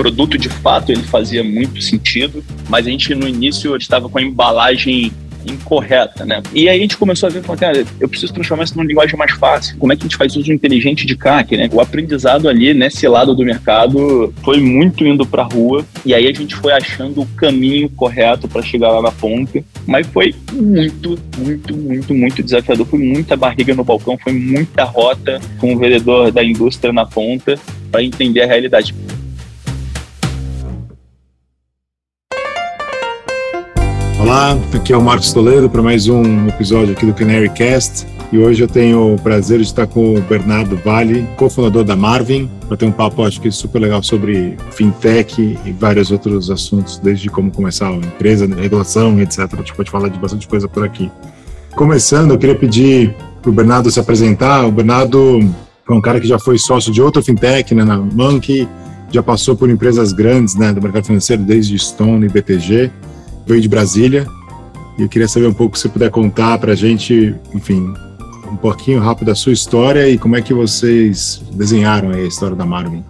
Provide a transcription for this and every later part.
produto de fato ele fazia muito sentido, mas a gente no início estava com a embalagem incorreta, né? E aí a gente começou a ver, cara, eu preciso transformar isso numa linguagem mais fácil. Como é que a gente faz uso inteligente de CAC, né? O aprendizado ali nesse lado do mercado foi muito indo para rua e aí a gente foi achando o caminho correto para chegar lá na ponta, mas foi muito, muito, muito, muito desafiador. Foi muita barriga no balcão, foi muita rota com o vendedor da indústria na ponta para entender a realidade. Olá, aqui é o Marcos Toledo para mais um episódio aqui do Canary Cast. E hoje eu tenho o prazer de estar com o Bernardo Vale, cofundador da Marvin, para ter um papo, acho que super legal sobre fintech e vários outros assuntos, desde como começar a empresa, regulação, etc. A gente pode falar de bastante coisa por aqui. Começando, eu queria pedir para o Bernardo se apresentar. O Bernardo foi um cara que já foi sócio de outra fintech, né, na Monkey, já passou por empresas grandes né, do mercado financeiro, desde Stone e BTG veio de Brasília e eu queria saber um pouco se você puder contar para a gente, enfim, um pouquinho rápido da sua história e como é que vocês desenharam a história da Marvin.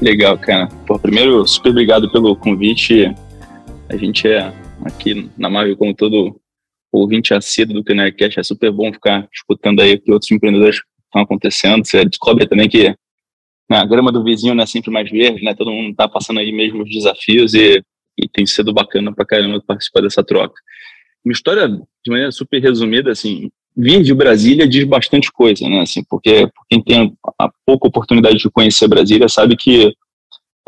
Legal, cara. Pô, primeiro, super obrigado pelo convite. A gente é aqui na Marvin, como todo ouvinte assíduo do Canarcast, é super bom ficar escutando aí o que outros empreendedores estão acontecendo. Você descobre também que né, a grama do vizinho não é sempre mais verde, né? Todo mundo está passando aí mesmo os desafios e e tem sido bacana pra caramba participar dessa troca. Uma história, de maneira super resumida, assim, vir de Brasília diz bastante coisa, né, assim, porque quem tem a pouca oportunidade de conhecer Brasília sabe que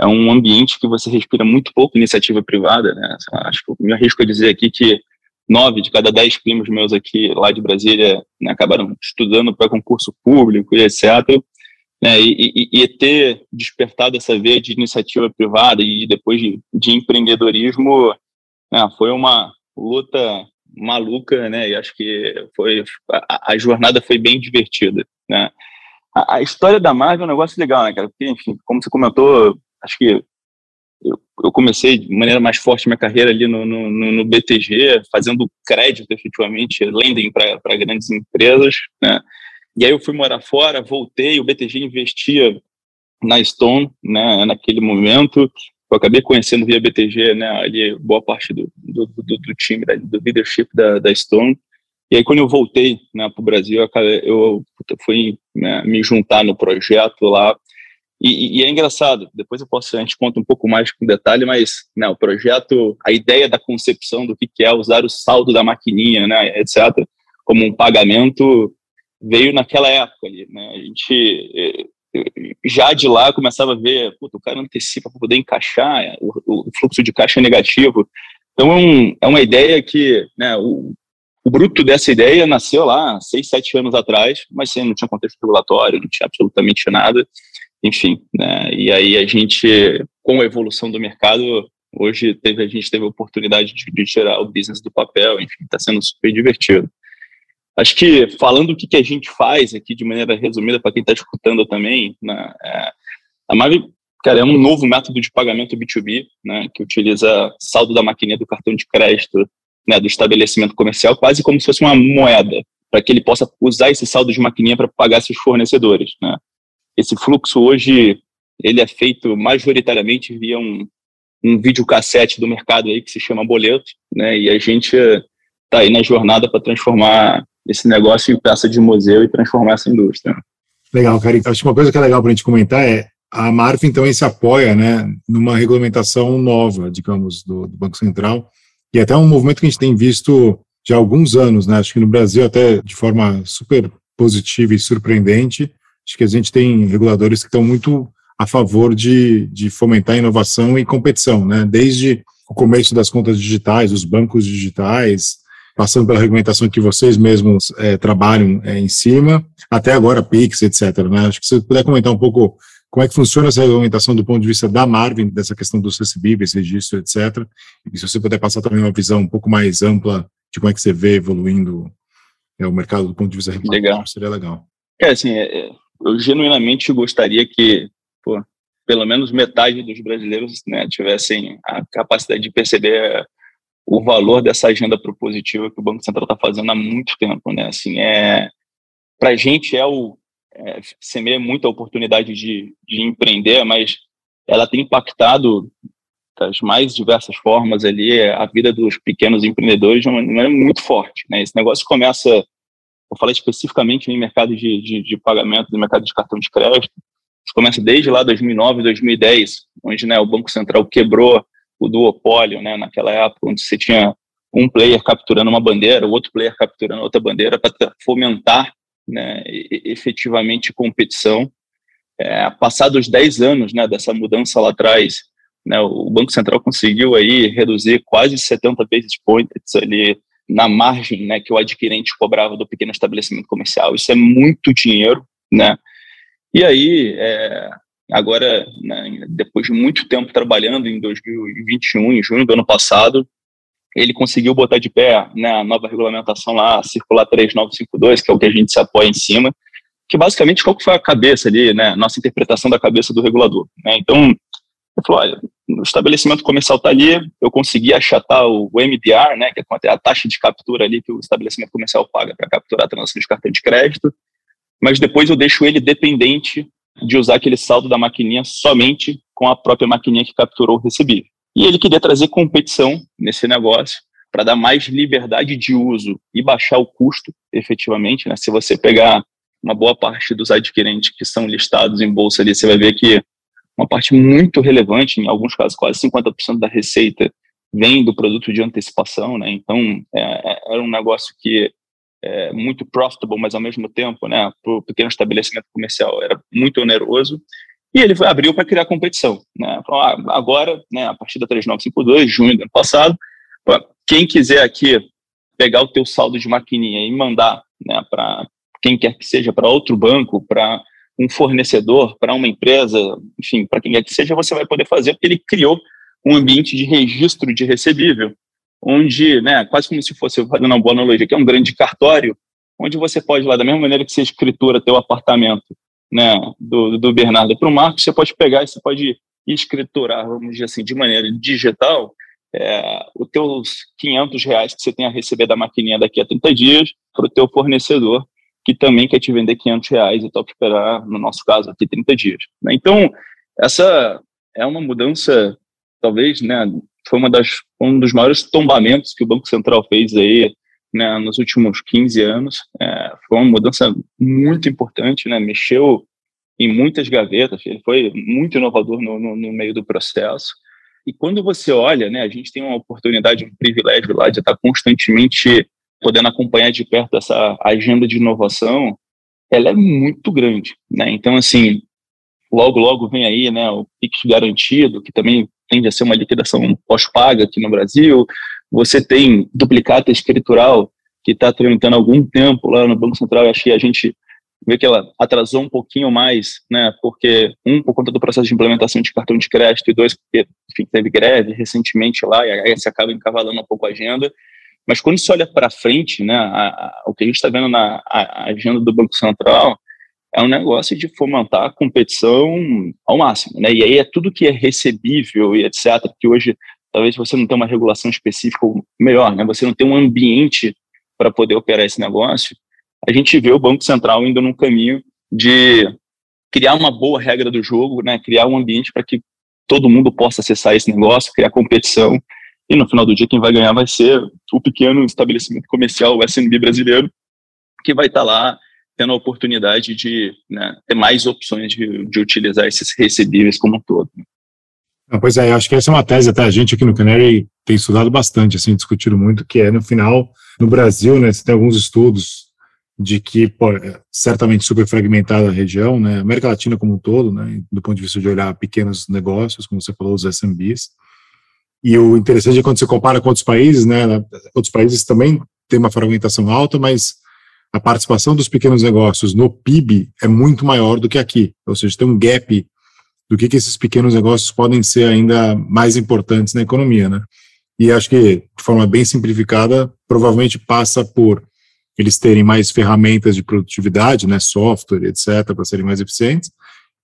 é um ambiente que você respira muito pouco iniciativa privada, né, acho que eu me arrisco a dizer aqui que nove de cada dez primos meus aqui lá de Brasília né, acabaram estudando para concurso público e etc né, e, e, e, ter despertado essa veia de iniciativa privada e depois de, de empreendedorismo né, foi uma luta maluca, né? E acho que foi a, a jornada foi bem divertida, né? A, a, história da Marvel é um negócio legal, né, cara? Porque, enfim, como você comentou, acho que eu, eu comecei de maneira mais forte minha carreira ali no, no, no BTG, fazendo crédito, efetivamente, lending para grandes empresas, né? E aí eu fui morar fora, voltei, o BTG investia na Stone, né, naquele momento. Eu acabei conhecendo via BTG, né, ali boa parte do, do, do, do time, do leadership da, da Stone. E aí, quando eu voltei né, para o Brasil, eu, eu fui né, me juntar no projeto lá. E, e, é engraçado, depois eu posso, a gente conta um pouco mais com detalhe, mas né, o projeto, a ideia da concepção do que é usar o saldo da maquininha, né, etc., como um pagamento, veio naquela época ali, né? A gente eh, já de lá começava a ver, puta, o cara antecipa para poder encaixar, é, o, o, fluxo de caixa é negativo. Então é, um, é uma ideia que, né, o, o bruto dessa ideia nasceu lá seis, sete anos atrás, mas sem, não tinha contexto regulatório, não tinha absolutamente nada, enfim, né, e aí a gente, com a evolução do mercado, hoje teve, a gente teve a oportunidade de, de tirar o business do papel, enfim, está sendo super divertido. Acho que falando o que, que a gente faz aqui de maneira resumida para quem está escutando também, né, é, a Mavi, cara, é um novo método de pagamento B2B, né, que utiliza saldo da maquininha do cartão de crédito né, do estabelecimento comercial quase como se fosse uma moeda, para que ele possa usar esse saldo de maquininha para pagar seus fornecedores. Né. Esse fluxo hoje ele é feito majoritariamente via um, um videocassete do mercado aí que se chama boleto, né, e a gente está aí na jornada para transformar esse negócio em peça de museu e transformar essa indústria. Legal, cara. Acho que uma coisa que é legal para a gente comentar é a Marfin então se apoia, né, numa regulamentação nova, digamos, do, do, Banco Central e até um movimento que a gente tem visto já há alguns anos, né? Acho que no Brasil até de forma super positiva e surpreendente. Acho que a gente tem reguladores que estão muito a favor de, de fomentar inovação e competição, né? Desde o começo das contas digitais, os bancos digitais, passando pela regulamentação que vocês mesmos é, trabalham é, em cima, até agora PIX, etc. Né? Acho que se você puder comentar um pouco como é que funciona essa regulamentação do ponto de vista da Marvin, dessa questão dos recebíveis, registro, etc. E se você puder passar também uma visão um pouco mais ampla de como é que você vê evoluindo é, o mercado do ponto de vista regulamentar, seria legal. É, assim, é, é, eu genuinamente gostaria que, pô, pelo menos metade dos brasileiros né, tivessem a capacidade de perceber o valor dessa agenda propositiva que o Banco Central está fazendo há muito tempo, né? Assim, é para a gente é o é, semeia muita oportunidade de, de empreender, mas ela tem impactado das mais diversas formas ali a vida dos pequenos empreendedores de uma maneira muito forte. Né? Esse negócio começa, vou falar especificamente em mercado de, de, de pagamento, no mercado de cartão de crédito, começa desde lá 2009, 2010, onde né, o Banco Central quebrou o duopólio, né, naquela época, onde você tinha um player capturando uma bandeira, o outro player capturando outra bandeira para fomentar né, efetivamente competição. É, passados 10 anos né, dessa mudança lá atrás, né, o Banco Central conseguiu aí reduzir quase 70 basis points ali na margem né, que o adquirente cobrava do pequeno estabelecimento comercial. Isso é muito dinheiro, né? E aí, é, agora, né, depois de muito tempo trabalhando em 2021, em junho do ano passado, ele conseguiu botar de pé né, a nova regulamentação lá, Circular 3952, que é o que a gente se apoia em cima, que basicamente qual que foi a cabeça ali, né, nossa interpretação da cabeça do regulador. Né? Então, ele falou, olha, o estabelecimento comercial está ali, eu consegui achatar o, MDR, né, que é a taxa de captura ali que o estabelecimento comercial paga para capturar a transação de cartão de crédito, mas depois eu deixo ele dependente de usar aquele saldo da maquininha somente com a própria maquininha que capturou o recebível. E ele queria trazer competição nesse negócio para dar mais liberdade de uso e baixar o custo, efetivamente. Né? Se você pegar uma boa parte dos adquirentes que são listados em bolsa ali, você vai ver que uma parte muito relevante, em alguns casos quase 50% da receita vem do produto de antecipação, né? Então, é, é, era um negócio que é muito profitable, mas ao mesmo tempo, né, para o pequeno estabelecimento comercial era muito oneroso. E ele abriu para criar competição. Né? Falou, ah, agora, né, a partir da 3952, junho do ano passado, quem quiser aqui pegar o teu saldo de maquininha e mandar né, para quem quer que seja, para outro banco, para um fornecedor, para uma empresa, enfim, para quem quer que seja, você vai poder fazer, porque ele criou um ambiente de registro de recebível, onde, né, quase como se fosse, fazendo uma boa analogia, que é um grande cartório, onde você pode, lá da mesma maneira que você escritura teu apartamento, né, do, do Bernardo para o Marcos, você pode pegar e você pode escriturar, vamos dizer assim, de maneira digital, é, os teus 500 reais que você tem a receber da maquininha daqui a 30 dias para o teu fornecedor, que também quer te vender 500 reais e toca esperar, no nosso caso, aqui 30 dias. Né? Então, essa é uma mudança, talvez, né, foi uma das, um dos maiores tombamentos que o Banco Central fez aí né, nos últimos 15 anos. É, foi uma mudança muito importante, né, mexeu em muitas gavetas, ele foi muito inovador no, no, no, meio do processo. E quando você olha, né, a gente tem uma oportunidade, um privilégio lá de estar constantemente podendo acompanhar de perto essa agenda de inovação, ela é muito grande, né? Então, assim, logo, logo vem aí, né, o Pix garantido, que também tende a ser uma liquidação pós-paga aqui no Brasil. Você tem duplicata escritural, que está tramitando algum tempo lá no Banco Central, e acho que a gente vê que ela atrasou um pouquinho mais, né, porque, um, por conta do processo de implementação de cartão de crédito, e dois, porque, enfim, teve greve recentemente lá, e aí você acaba encavalando um pouco a agenda, mas quando você olha para frente, né, a, a, o que a gente está vendo na a, agenda do Banco Central é um negócio de fomentar a competição ao máximo, né? E aí é tudo que é recebível e etc. Que hoje talvez você não tenha uma regulação específica, ou melhor, né? Você não tem um ambiente para poder operar esse negócio. A gente vê o Banco Central indo num caminho de criar uma boa regra do jogo, né? Criar um ambiente para que todo mundo possa acessar esse negócio, criar competição. E no final do dia, quem vai ganhar vai ser o pequeno estabelecimento comercial, o SMB brasileiro, que vai estar tá lá tendo a oportunidade de né, ter mais opções de, de, utilizar esses recebíveis como um todo. Ah, pois é, acho que essa é uma tese até a gente aqui no Canary tem estudado bastante, assim, discutido muito, que é no final, no Brasil, né, você tem alguns estudos de que, pô, é certamente super fragmentada a região, né, América Latina como um todo, né, do ponto de vista de olhar pequenos negócios, como você falou, os SMBs, e o interessante é quando você compara com outros países, né, outros países também têm uma fragmentação alta, mas a participação dos pequenos negócios no PIB é muito maior do que aqui. Ou seja, tem um gap do que, que esses pequenos negócios podem ser ainda mais importantes na economia, né? E acho que, de forma bem simplificada, provavelmente passa por eles terem mais ferramentas de produtividade, né, software, etc., para serem mais eficientes,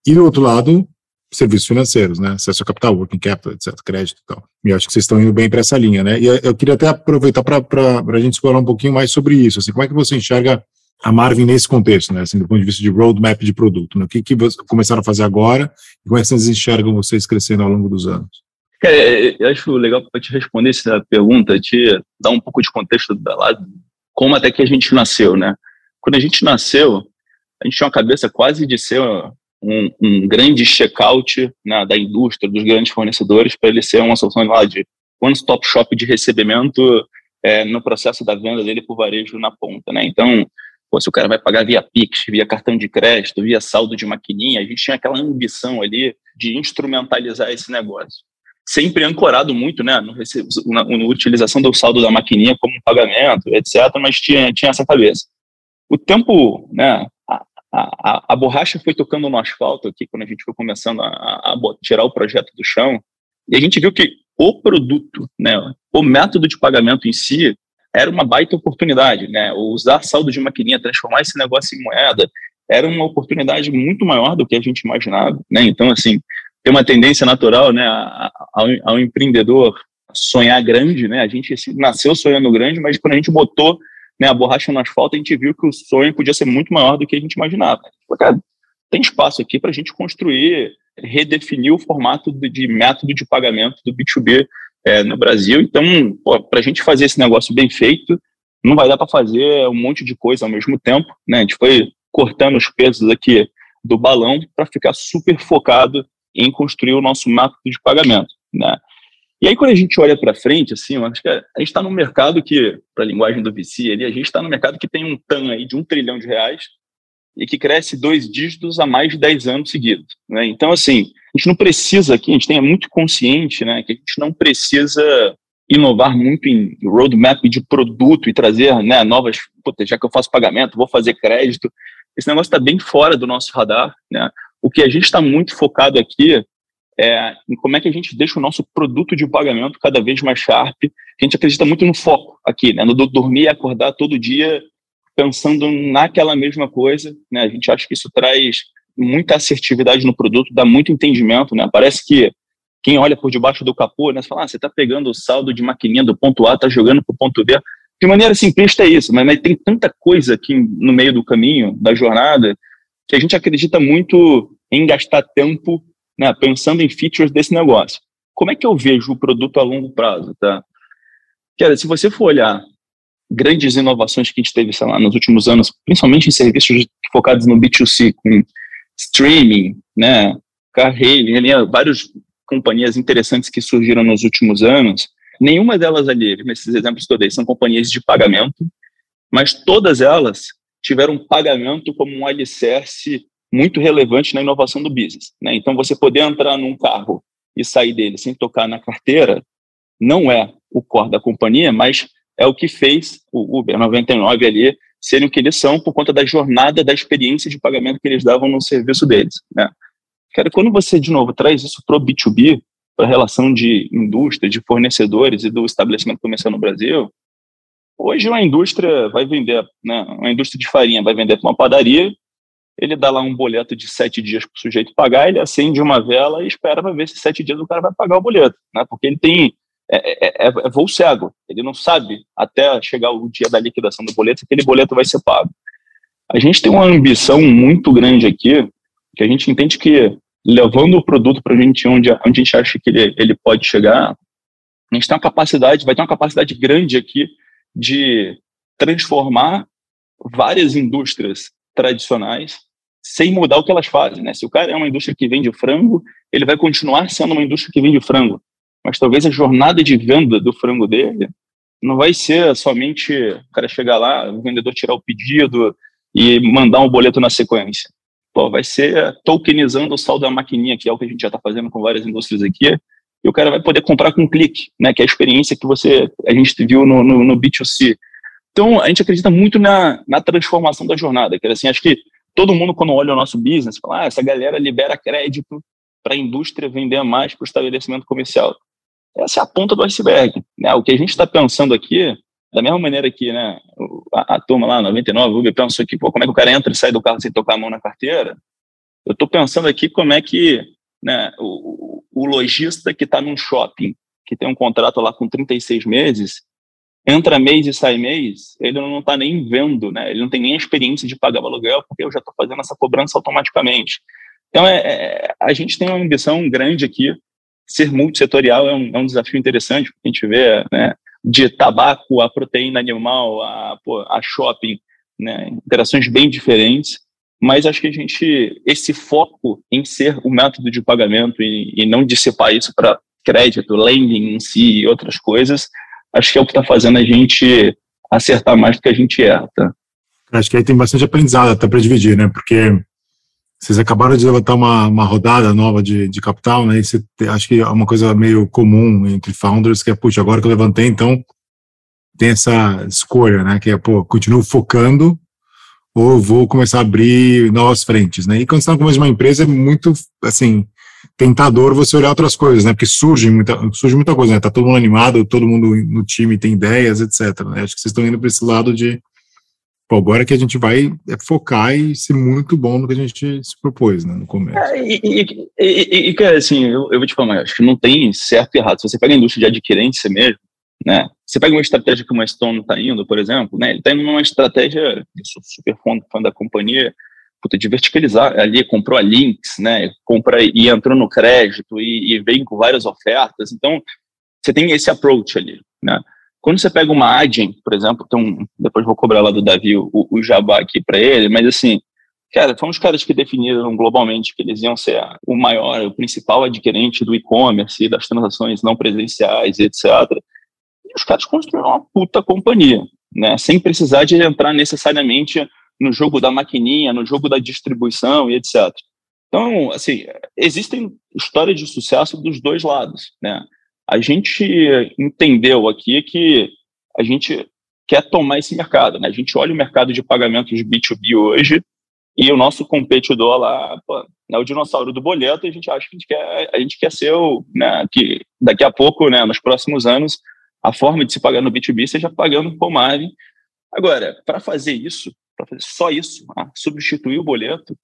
e do outro lado, serviços financeiros, né, acesso a capital, working capital, etc., crédito e tal. E acho que vocês estão indo bem para essa linha, né? E eu queria até aproveitar para a gente explorar um pouquinho mais sobre isso. Assim, como é que você enxerga a Marvin nesse contexto, né? Assim, do ponto de vista de roadmap de produto, né? O que, que começaram a fazer agora e como é que vocês enxergam vocês crescendo ao longo dos anos? Cara, eu acho legal para te responder essa pergunta, te dar um pouco de contexto da lá, como até que a gente nasceu, né? Quando a gente nasceu, a gente tinha uma cabeça quase de ser um, um grande checkout né, da indústria, dos grandes fornecedores, para ele ser uma solução lá de one-stop shop de recebimento é, no processo da venda dele por varejo na ponta, né? Então, pô, se o cara vai pagar via Pix, via cartão de crédito, via saldo de maquininha, a gente tinha aquela ambição ali de instrumentalizar esse negócio. Sempre ancorado muito, né, no, na, na utilização do saldo da maquininha como pagamento, etc., mas tinha, tinha essa cabeça. O tempo, né, a, a, borracha foi tocando no asfalto aqui quando a gente foi começando a, a, tirar o projeto do chão e a gente viu que o produto, né, o método de pagamento em si era uma baita oportunidade, né? Usar saldo de maquininha, transformar esse negócio em moeda, era uma oportunidade muito maior do que a gente imaginava, né? Então, assim, tem uma tendência natural, né, ao, ao empreendedor sonhar grande, né? A gente assim, nasceu sonhando grande, mas quando a gente botou né, a borracha no asfalto, a gente viu que o sonho podia ser muito maior do que a gente imaginava. Cara, tem espaço aqui para a gente construir, redefinir o formato de, de, método de pagamento do B2B é, no Brasil. Então, para a gente fazer esse negócio bem feito, não vai dar para fazer um monte de coisa ao mesmo tempo. Né? A gente foi cortando os pesos aqui do balão para ficar super focado em construir o nosso método de pagamento. Né? E aí, quando a gente olha para frente, assim, acho que a gente está num mercado que, para a linguagem do VC, ali, a gente está num mercado que tem um TAM aí de um trilhão de reais e que cresce dois dígitos há mais de 10 anos seguidos. Né? Então, assim, a gente não precisa aqui, a gente tem é muito consciente né, que a gente não precisa inovar muito em roadmap de produto e trazer né, novas, puta, já que eu faço pagamento, vou fazer crédito. Esse negócio está bem fora do nosso radar. Né? O que a gente está muito focado aqui é, em como é que a gente deixa o nosso produto de pagamento cada vez mais sharp. A gente acredita muito no foco aqui, né? no dormir e acordar todo dia pensando naquela mesma coisa. Né? A gente acha que isso traz muita assertividade no produto, dá muito entendimento. Né? Parece que quem olha por debaixo do capô, né, você fala, ah, você está pegando o saldo de maquininha do ponto A, está jogando para o ponto B. De maneira simplista é isso, mas, mas tem tanta coisa aqui no meio do caminho, da jornada, que a gente acredita muito em gastar tempo né, pensando em features desse negócio. Como é que eu vejo o produto a longo prazo, tá? Cara, se você for olhar grandes inovações que a gente teve, sei lá, nos últimos anos, principalmente em serviços focados no B2C, com streaming, né, car hailing, ali, várias companhias interessantes que surgiram nos últimos anos, nenhuma delas ali, nesses exemplos que eu dei, são companhias de pagamento, mas todas elas tiveram pagamento como um alicerce muito relevante na inovação do business. Né? Então, você poder entrar num carro e sair dele sem tocar na carteira não é o core da companhia, mas é o que fez o Uber 99 ali serem o que eles são por conta da jornada, da experiência de pagamento que eles davam no serviço deles. Né? Cara, quando você, de novo, traz isso para o B2B, para a relação de indústria, de fornecedores e do estabelecimento comercial no Brasil, hoje uma indústria vai vender, né, uma indústria de farinha vai vender para uma padaria ele dá lá um boleto de sete dias para o sujeito pagar, ele acende uma vela e espera para ver se sete dias o cara vai pagar o boleto, né? Porque ele tem é, é, é, é voo cego, ele não sabe até chegar o dia da liquidação do boleto se aquele boleto vai ser pago. A gente tem uma ambição muito grande aqui, que a gente entende que levando o produto para a gente onde, onde a gente acha que ele, ele pode chegar, a gente tem uma capacidade, vai ter uma capacidade grande aqui de transformar várias indústrias tradicionais sem mudar o que elas fazem, né? Se o cara é uma indústria que vende frango, ele vai continuar sendo uma indústria que vende frango, mas talvez a jornada de venda do frango dele não vai ser somente o cara chegar lá, o vendedor tirar o pedido e mandar um boleto na sequência. Pô, vai ser tokenizando o saldo da maquininha, que é o que a gente já está fazendo com várias indústrias aqui, e o cara vai poder comprar com um clique, né? Que é a experiência que você a gente viu no, no, no B2C. Então, a gente acredita muito na, na transformação da jornada, que assim, acho que todo mundo, quando olha o nosso business, fala, ah, essa galera libera crédito para a indústria vender mais para o estabelecimento comercial. Essa é a ponta do iceberg. Né? O que a gente está pensando aqui, da mesma maneira que né, a, a turma lá, 99, o Uber, pensou aqui, pô, como é que o cara entra e sai do carro sem tocar a mão na carteira? Eu estou pensando aqui como é que né, o, o lojista que está num shopping, que tem um contrato lá com 36 meses, entra mês e sai mês, ele não está nem vendo, né? Ele não tem nem a experiência de pagar o aluguel, porque eu já estou fazendo essa cobrança automaticamente. Então, é, é, a gente tem uma ambição grande aqui. Ser multissetorial é um, é um desafio interessante, porque a gente vê né, de tabaco a proteína animal, a, pô, a shopping, né, interações bem diferentes. Mas acho que a gente, esse foco em ser o método de pagamento e, e não dissipar isso para crédito, lending em si e outras coisas, acho que é o que está fazendo a gente acertar mais do que a gente erra. Tá? Acho que aí tem bastante aprendizado até para dividir, né? Porque vocês acabaram de levantar uma, uma rodada nova de, de capital, né? E você, acho que é uma coisa meio comum entre founders, que é, puxa, agora que eu levantei, então tem essa escolha, né? Que é, pô, continuo focando ou vou começar a abrir novas frentes, né? E quando você está de uma empresa, é muito, assim, tentador você olhar outras coisas, né? Porque surge muita, surge muita coisa, né? Tá todo mundo animado, todo mundo no time tem ideias, etc. Né? Acho que vocês estão indo para esse lado de, pô, agora que a gente vai é focar e ser muito bom no que a gente se propôs, né? No começo. É, e, e, e, cara, assim, eu, eu vou te falar, acho que não tem certo e errado. Se você pega a indústria de adquirência mesmo, né? Você pega uma estratégia que uma Stone está indo, por exemplo, né? Ele está indo numa estratégia, super fã, fã da companhia, puta, de verticalizar ali, comprou a Links, né, compra e entrou no crédito e, e vem com várias ofertas. Então, você tem esse approach ali, né? Quando você pega uma Adyen, por exemplo, então, depois vou cobrar lá do Davi o, o jabá aqui para ele, mas assim, cara, foram os caras que definiram globalmente que eles iam ser o maior, o principal adquirente do e-commerce, das transações não presenciais, etc. E os caras construíram uma puta companhia, né? Sem precisar de entrar necessariamente no jogo da maquininha, no jogo da distribuição e etc. Então, assim, existem histórias de sucesso dos dois lados, né? A gente entendeu aqui que a gente quer tomar esse mercado, né? A gente olha o mercado de pagamentos B2B hoje e o nosso competidor lá pô, é o dinossauro do boleto e a gente acha que a gente quer, a gente quer ser o, né, que daqui a pouco, né, nos próximos anos, a forma de se pagar no B2B seja pagando por Marvin. Agora, para fazer isso, para fazer só isso, ah, substituir o boleto,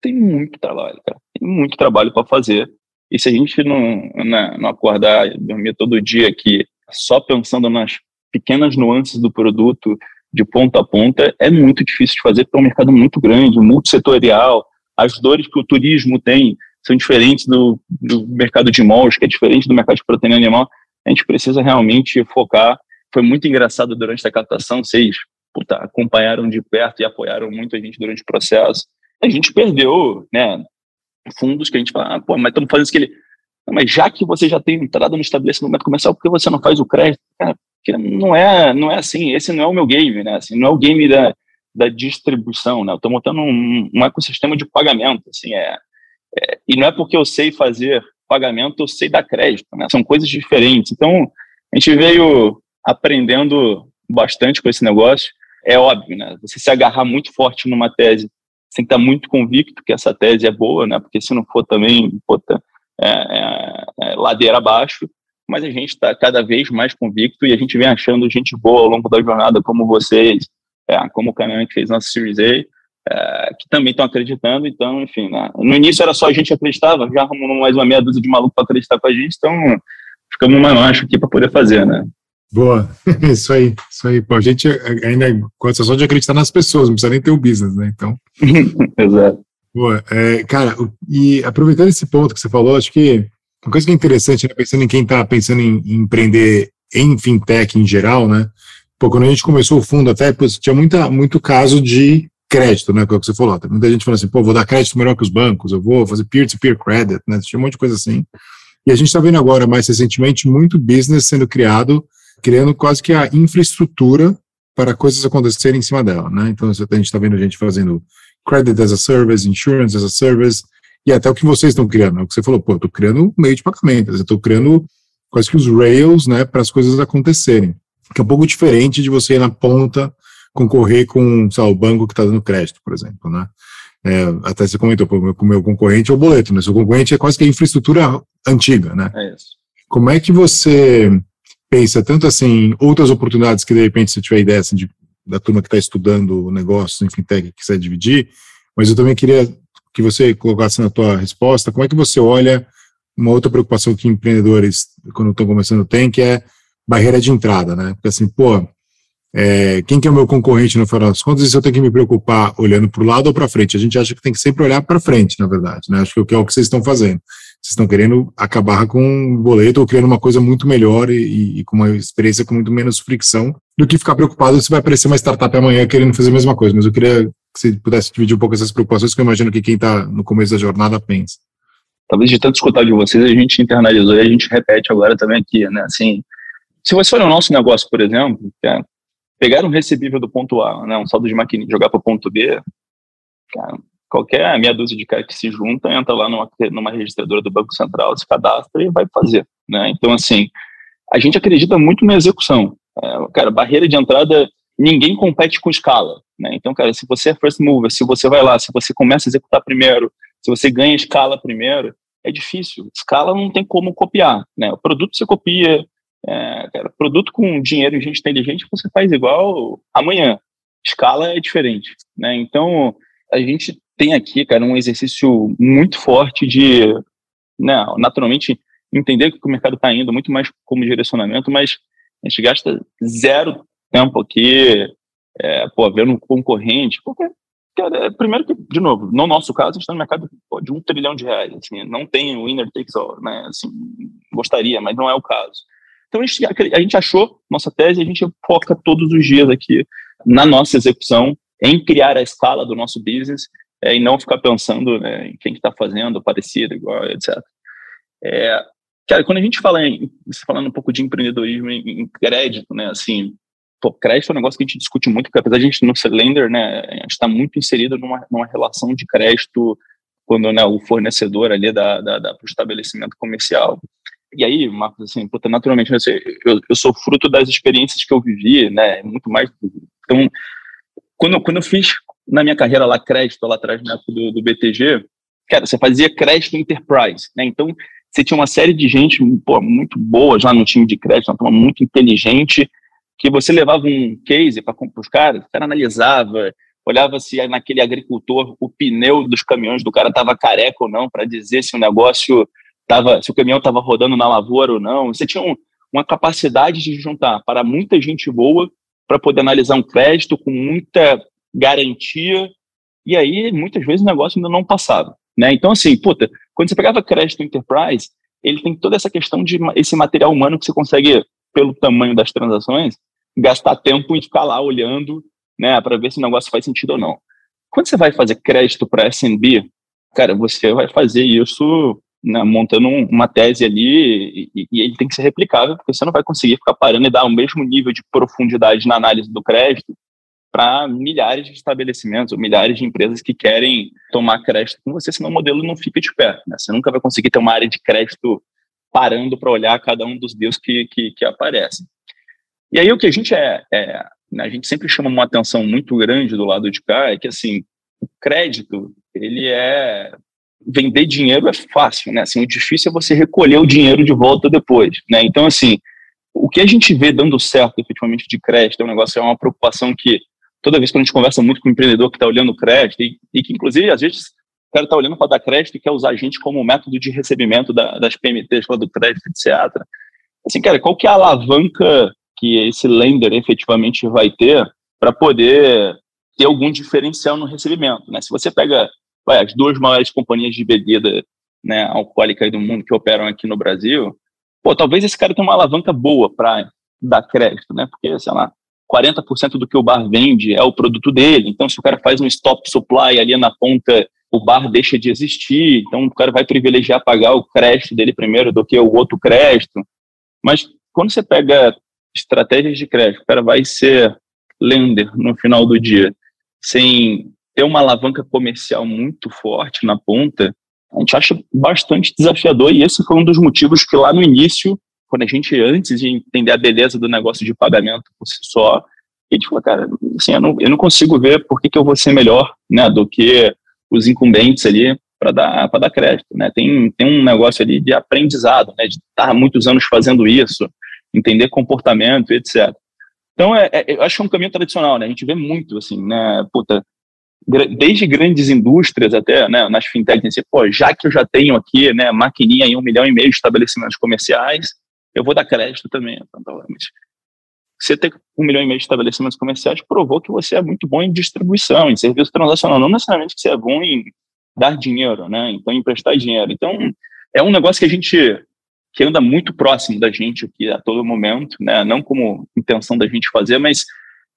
tem muito trabalho, cara. Tem muito trabalho para fazer. E se a gente não, né, não acordar dormir todo dia aqui só pensando nas pequenas nuances do produto de ponta a ponta, é muito difícil de fazer, porque é um mercado muito grande, multissetorial. As dores que o turismo tem são diferentes do, do mercado de malls, que é diferente do mercado de proteína animal. A gente precisa realmente focar. Foi muito engraçado durante a captação, vocês acompanharam de perto e apoiaram muito a gente durante o processo. A gente perdeu, né, fundos que a gente fala, ah, pô, mas estamos fazendo isso que ele... Não, mas já que você já tem entrado no estabelecimento comercial, por que você não faz o crédito? Cara, não é, não é assim, esse não é o meu game, né, assim, não é o game da, da distribuição, né, eu estou montando um, um, ecossistema de pagamento, assim, é, é, e não é porque eu sei fazer pagamento, eu sei dar crédito, né, são coisas diferentes, então a gente veio aprendendo bastante com esse negócio, é óbvio, né? Você se agarrar muito forte numa tese, sem estar muito convicto que essa tese é boa, né? Porque se não for também, puta, é, é, é ladeira abaixo. Mas a gente está cada vez mais convicto e a gente vem achando gente boa ao longo da jornada, como vocês, é, como o canal que fez nossa Series A, é, que também estão acreditando. Então, enfim, né? no início era só a gente acreditava, já arrumamos mais uma meia dúzia de maluco para acreditar com a gente, então ficamos mais macho aqui para poder fazer, né? Boa, isso aí, isso aí. Pô, a gente ainda gosta só de acreditar nas pessoas, não precisa nem ter o business, né? Então. Exato. Boa, é, cara, e aproveitando esse ponto que você falou, acho que uma coisa que é interessante, né, pensando em quem está pensando em, em, empreender em fintech em geral, né? Pô, quando a gente começou o fundo, até pô, tinha muita, muito caso de crédito, né? Que é o que você falou. Tem muita gente falando assim, pô, vou dar crédito melhor que os bancos, eu vou fazer peer-to-peer -peer credit, né? Tinha um monte de coisa assim. E a gente está vendo agora, mais recentemente, muito business sendo criado criando quase que a infraestrutura para coisas acontecerem em cima dela, né? Então, a gente está vendo gente fazendo credit as a service, insurance as a service, e até o que vocês estão criando, é o que você falou, pô, eu estou criando meio de pagamento, eu estou criando quase que os rails, né, para as coisas acontecerem, que é um pouco diferente de você ir na ponta concorrer com, sei lá, o banco que está dando crédito, por exemplo, né? É, até você comentou, com o meu concorrente é o boleto, né? Seu concorrente é quase que a infraestrutura antiga, né? É isso. Como é que você pensa tanto assim, outras oportunidades que de repente você tiver ideia assim, de, da turma que está estudando negócios em fintech que quiser dividir, mas eu também queria que você colocasse na tua resposta, como é que você olha uma outra preocupação que empreendedores, quando estão começando, têm, que é barreira de entrada, né? Porque assim, pô, é, quem que é o meu concorrente no final das contas, isso eu tenho que me preocupar olhando para o lado ou para frente. A gente acha que tem que sempre olhar para frente, na verdade, né? Acho que é o que vocês estão fazendo. Vocês estão querendo acabar com um boleto ou criando uma coisa muito melhor e, e, com uma experiência com muito menos fricção do que ficar preocupado se vai aparecer uma startup amanhã querendo fazer a mesma coisa. Mas eu queria que você pudesse dividir um pouco essas preocupações, que eu imagino que quem está no começo da jornada pensa. Talvez de tanto escutar de vocês, a gente internalizou e a gente repete agora também aqui, né? Assim, se você olhar o nosso negócio, por exemplo, cara, pegar um recebível do ponto A, né, um saldo de máquina, jogar para o ponto B, cara, qualquer meia dúzia de cara que se junta entra lá numa, numa registradora do Banco Central, se cadastra e vai fazer. Né? Então, assim, a gente acredita muito na execução. É, cara, barreira de entrada, ninguém compete com escala. Né? Então, cara, se você é first mover, se você vai lá, se você começa a executar primeiro, se você ganha escala primeiro, é difícil. Escala não tem como copiar. Né? O produto você copia, é, cara, produto com dinheiro e gente inteligente você faz igual amanhã. Escala é diferente, né? Então, a gente tem aqui, cara, um exercício muito forte de, né, naturalmente, entender que o mercado está indo muito mais como direcionamento, mas a gente gasta zero tempo aqui, é, pô, vendo concorrente, porque, cara, é, primeiro que, de novo, no nosso caso, a gente está no mercado pô, de um trilhão de reais, assim, não tem winner takes all, né, assim, gostaria, mas não é o caso. Então a gente, a gente achou nossa tese, a gente foca todos os dias aqui na nossa execução, em criar a escala do nosso business é, e não ficar pensando né, em quem está que tá fazendo, parecido, igual, etc. É, cara, quando a gente fala em, falando um pouco de empreendedorismo em, em crédito, né, assim, pô, crédito é um negócio que a gente discute muito, porque apesar de a gente não ser lender, né, a gente está muito inserido numa, numa relação de crédito quando né, o fornecedor ali da, da, da estabelecimento comercial e aí, Marcos, assim, puta, naturalmente, assim, eu, eu sou fruto das experiências que eu vivi, né, muito mais, então, quando, quando eu fiz na minha carreira lá crédito, lá atrás, na do, do BTG, cara, você fazia crédito enterprise, né, então, você tinha uma série de gente, pô, muito boa já no time de crédito, uma turma muito inteligente, que você levava um case para os caras, o cara analisava, olhava se naquele agricultor o pneu dos caminhões do cara estava careca ou não, para dizer se o negócio tava, se o caminhão estava rodando na lavoura ou não. Você tinha um, uma capacidade de juntar para muita gente boa para poder analisar um crédito com muita garantia. E aí, muitas vezes, o negócio ainda não passava. Né? Então, assim, puta, quando você pegava crédito enterprise, ele tem toda essa questão de esse material humano que você consegue, pelo tamanho das transações, gastar tempo em ficar lá olhando né, para ver se o negócio faz sentido ou não. Quando você vai fazer crédito para SMB, cara, você vai fazer isso né, montando uma tese ali e, e, ele tem que ser replicável, porque você não vai conseguir ficar parando e dar o mesmo nível de profundidade na análise do crédito para milhares de estabelecimentos ou milhares de empresas que querem tomar crédito com você, senão o modelo não fica de pé. Né? Você nunca vai conseguir ter uma área de crédito parando para olhar cada um dos deus que, que, que aparecem. E aí o que a gente é, é né, a gente sempre chama uma atenção muito grande do lado de cá é que assim o crédito ele é vender dinheiro é fácil, né? Assim, o difícil é você recolher o dinheiro de volta depois, né? Então, assim, o que a gente vê dando certo efetivamente de crédito é um negócio, é uma preocupação que toda vez que a gente conversa muito com o empreendedor que está olhando crédito e, e, que, inclusive, às vezes o cara está olhando para dar crédito e quer usar a gente como método de recebimento da, das PMTs do crédito, etc. Assim, cara, qual que é a alavanca que esse lender efetivamente vai ter para poder ter algum diferencial no recebimento, né? Se você pega vai, as duas maiores companhias de bebida né, alcoólica do mundo que operam aqui no Brasil, pô, talvez esse cara tenha uma alavanca boa para dar crédito, né? Porque, sei lá, 40% do que o bar vende é o produto dele. Então, se o cara faz um stop supply ali na ponta, o bar deixa de existir. Então, o cara vai privilegiar pagar o crédito dele primeiro do que o outro crédito. Mas quando você pega estratégias de crédito, o cara vai ser lender no final do dia, sem ter uma alavanca comercial muito forte na ponta, a gente acha bastante desafiador e esse foi um dos motivos que lá no início, quando a gente, antes de entender a beleza do negócio de pagamento por si só, a gente falou, cara, assim, eu não, eu não consigo ver por que, que eu vou ser melhor né, do que os incumbentes ali para dar, dar crédito. Né? Tem, tem um negócio ali de aprendizado, né, de estar muitos anos fazendo isso, entender comportamento, etc. Então, é, é, eu acho que é um caminho tradicional, né? A gente vê muito, assim, né? Puta, desde grandes indústrias até né, nas fintechs, assim, pô, já que eu já tenho aqui né, maquininha em um milhão e meio de estabelecimentos comerciais, eu vou dar crédito também. Então, tá, você ter um milhão e meio de estabelecimentos comerciais provou que você é muito bom em distribuição, em serviço transacional, não necessariamente que você é bom em dar dinheiro, né? Então, emprestar dinheiro. Então, é um negócio que a gente que anda muito próximo da gente aqui a todo momento, né? Não como intenção da gente fazer, mas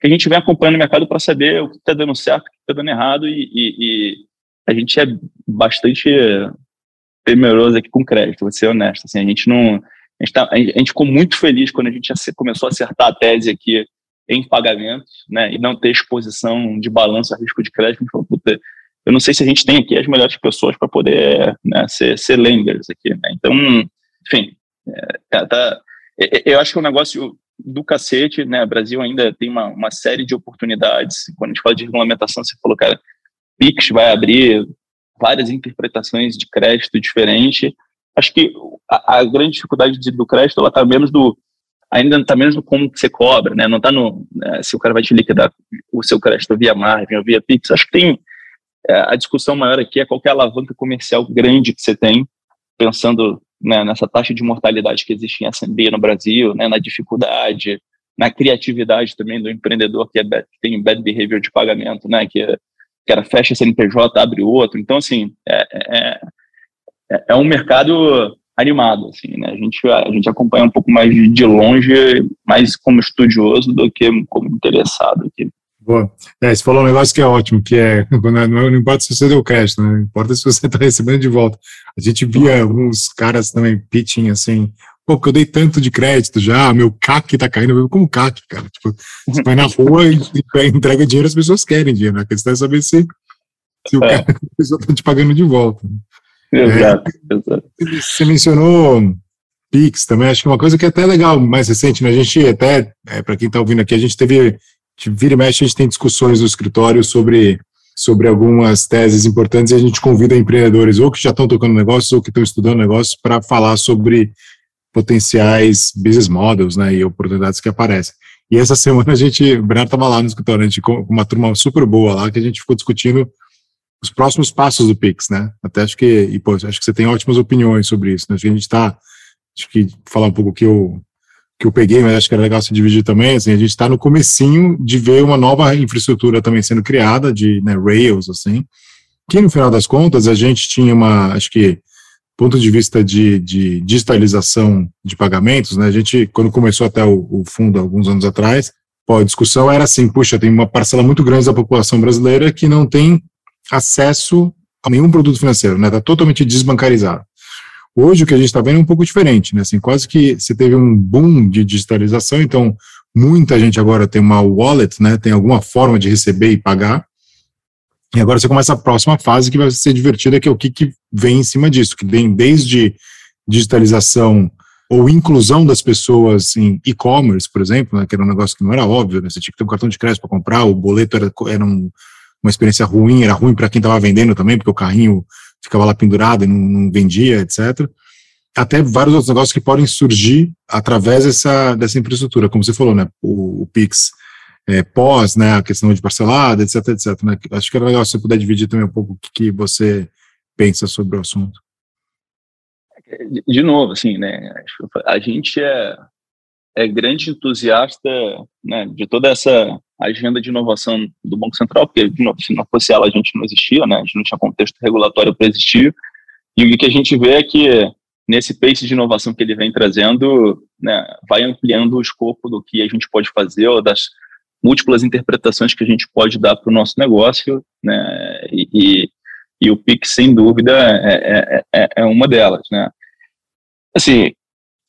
que a gente vem acompanhando o mercado para saber o que está dando certo, o que está dando errado e, e, e, a gente é bastante temeroso aqui com crédito, vou ser honesto. Assim, a gente não, a gente, tá, a gente ficou muito feliz quando a gente começou a acertar a tese aqui em pagamentos, né, e não ter exposição de balanço a risco de crédito. Falou, eu não sei se a gente tem aqui as melhores pessoas para poder né, ser, ser lenders aqui. Né? Então, enfim, é, tá, tá, eu acho que é um negócio do cacete, né? O Brasil ainda tem uma, uma série de oportunidades. Quando a gente fala de regulamentação, você falou, cara, Pix vai abrir várias interpretações de crédito diferente. Acho que a, a grande dificuldade de, do crédito ela está menos do ainda está menos no como você cobra, né? Não está no né, se o cara vai te liquidar o seu crédito via margem ou via Pix. Acho que tem é, a discussão maior aqui é qual é a alavanca comercial grande que você tem, pensando né, nessa taxa de mortalidade que existe em SMB no Brasil, né, na dificuldade, na criatividade também do empreendedor que, é bad, que tem bad behavior de pagamento, né, que, que era fecha CNPJ, abre outro. Então, assim, é, é, é, é um mercado animado, assim, né, a gente, a gente acompanha um pouco mais de longe, mais como estudioso do que como interessado aqui. Boa. É, você falou um negócio que é ótimo, que é, não, não importa se você deu crédito, né? não importa se você está recebendo de volta. A gente via alguns caras também pitching assim, pô, porque eu dei tanto de crédito já, meu CAC tá caindo, eu como CAC, cara. Tipo, você vai na rua e, e entrega dinheiro, as pessoas querem dinheiro, né? A questão é saber se, se o é. cara, a pessoa tá te pagando de volta. Exato, é, exato. Você mencionou Pix também, acho que é uma coisa que é até legal, mais recente, né? A gente até, é, para quem está ouvindo aqui, a gente teve vira e mexe, a gente tem discussões no escritório sobre, sobre algumas teses importantes e a gente convida empreendedores ou que já estão tocando negócios ou que estão estudando negócios para falar sobre potenciais business models né, e oportunidades que aparecem. E essa semana a gente, o Bernardo estava lá no escritório, a gente com uma turma super boa lá, que a gente ficou discutindo os próximos passos do Pix, né? Até acho que, e, pô, acho que você tem ótimas opiniões sobre isso, né? Acho que a gente está, acho que falar um pouco que eu que eu peguei, mas acho que era legal se dividir também, assim, a gente está no comecinho de ver uma nova infraestrutura também sendo criada, de né, Rails, assim, que no final das contas a gente tinha uma, acho que, ponto de vista de, de digitalização de pagamentos, né, a gente, quando começou até o, o fundo, alguns anos atrás, pô, a discussão era assim, puxa, tem uma parcela muito grande da população brasileira que não tem acesso a nenhum produto financeiro, né, está totalmente desbancarizado. Hoje o que a gente está vendo é um pouco diferente, né? Assim, quase que você teve um boom de digitalização, então muita gente agora tem uma wallet, né? Tem alguma forma de receber e pagar. E agora você começa a próxima fase que vai ser divertida, que é o que, que vem em cima disso, que vem desde digitalização ou inclusão das pessoas em e-commerce, por exemplo, né, que era um negócio que não era óbvio, né, você tinha que ter um cartão de crédito para comprar, o boleto era, era um, uma experiência ruim, era ruim para quem estava vendendo também, porque o carrinho ficava lá pendurado e não, não vendia, etc. Até vários outros negócios que podem surgir através dessa, dessa infraestrutura, como você falou, né? O, o Pix é, pós, né? A questão de parcelada, etc, etc. Né? Acho que era legal se você puder dividir também um pouco o que, que você pensa sobre o assunto. De novo, assim, né? A gente é, é grande entusiasta né, de toda essa agenda de inovação do Banco Central, porque, se não fosse ela, a gente não existia, né? A gente não tinha contexto regulatório para existir. E o que a gente vê é que, nesse pace de inovação que ele vem trazendo, né, vai ampliando o escopo do que a gente pode fazer, ou das múltiplas interpretações que a gente pode dar para o nosso negócio, né? E, e, e, o PIX, sem dúvida, é, é, é, é uma delas, né? Assim,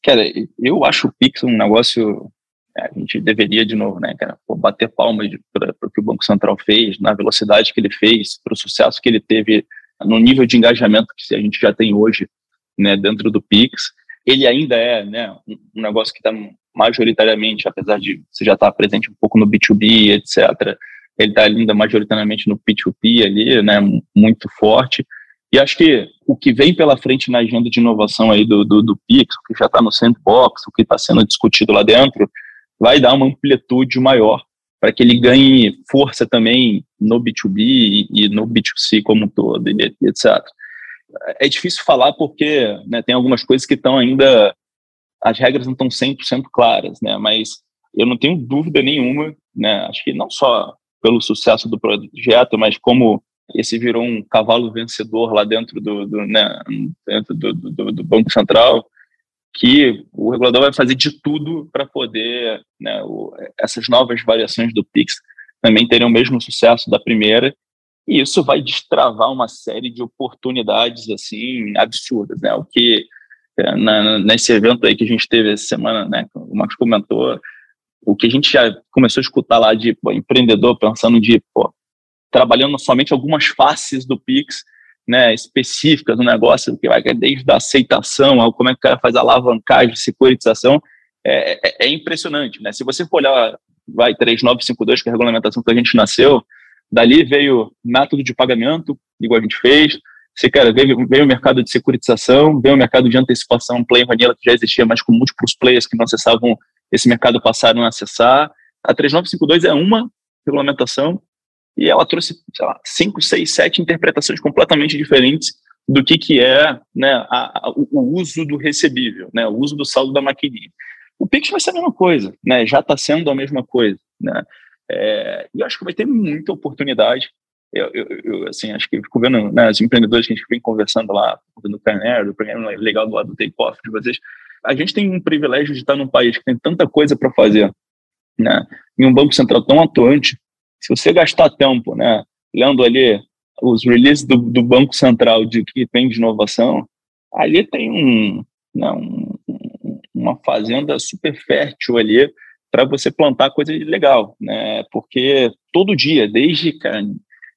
cara, eu acho o Pix um negócio a gente deveria, de novo, né, cara, bater palmas para o que o Banco Central fez, na velocidade que ele fez, para o sucesso que ele teve, no nível de engajamento que a gente já tem hoje, né, dentro do Pix. Ele ainda é, né, um negócio que está majoritariamente, apesar de você já estar tá presente um pouco no B2B, etc., ele está ainda majoritariamente no P2P ali, né, muito forte. E acho que o que vem pela frente na agenda de inovação aí do, do, do Pix, o que já está no sandbox, o que está sendo discutido lá dentro, vai dar uma amplitude maior para que ele ganhe força também no B2B e, e no B2C como um todo, e, etc. É difícil falar porque né, tem algumas coisas que estão ainda as regras não estão 100% claras, né? Mas eu não tenho dúvida nenhuma, né? Acho que não só pelo sucesso do projeto, mas como esse virou um cavalo vencedor lá dentro do, do né, dentro do, do, do, Banco Central, que o regulador vai fazer de tudo para poder, né, o, essas novas variações do PIX também terem o mesmo sucesso da primeira, e isso vai destravar uma série de oportunidades assim absurdas, né? O que é, na, nesse evento aí que a gente teve essa semana, né, o Marcos comentou, o que a gente já começou a escutar lá de pô, empreendedor pensando de pô, trabalhando somente algumas faces do Pix, né, específicas do negócio, que vai desde a aceitação ao como é que o cara faz a alavancagem, securitização, é, é, é impressionante, né? Se você for olhar, vai 3952, que é a regulamentação que a gente nasceu, dali veio método de pagamento, igual a gente fez, você, cara, veio, veio o mercado de securitização, veio o mercado de antecipação Play Vanilla, que já existia, mas com múltiplos players que não acessavam esse mercado passaram a acessar. A 3952 é uma regulamentação e ela trouxe, sei lá, cinco, seis, sete interpretações completamente diferentes do que, que é né, a, a, o, uso do recebível, né, o uso do saldo da maquininha. O Pix vai ser a mesma coisa, né, já está sendo a mesma coisa. Né, é, e eu acho que vai ter muita oportunidade. Eu, eu, eu assim, acho que fico vendo né, os empreendedores que a gente vem conversando lá, no Pioneer, do Pioneer legal do lado do take-off de vocês. A gente tem um privilégio de estar num país que tem tanta coisa para fazer, né, em um banco central tão atuante, se você gastar tempo, né, lendo ali os releases do, do Banco Central de que tem de inovação, ali tem um, né, um, uma fazenda super fértil ali para você plantar coisa legal, né? Porque todo dia, desde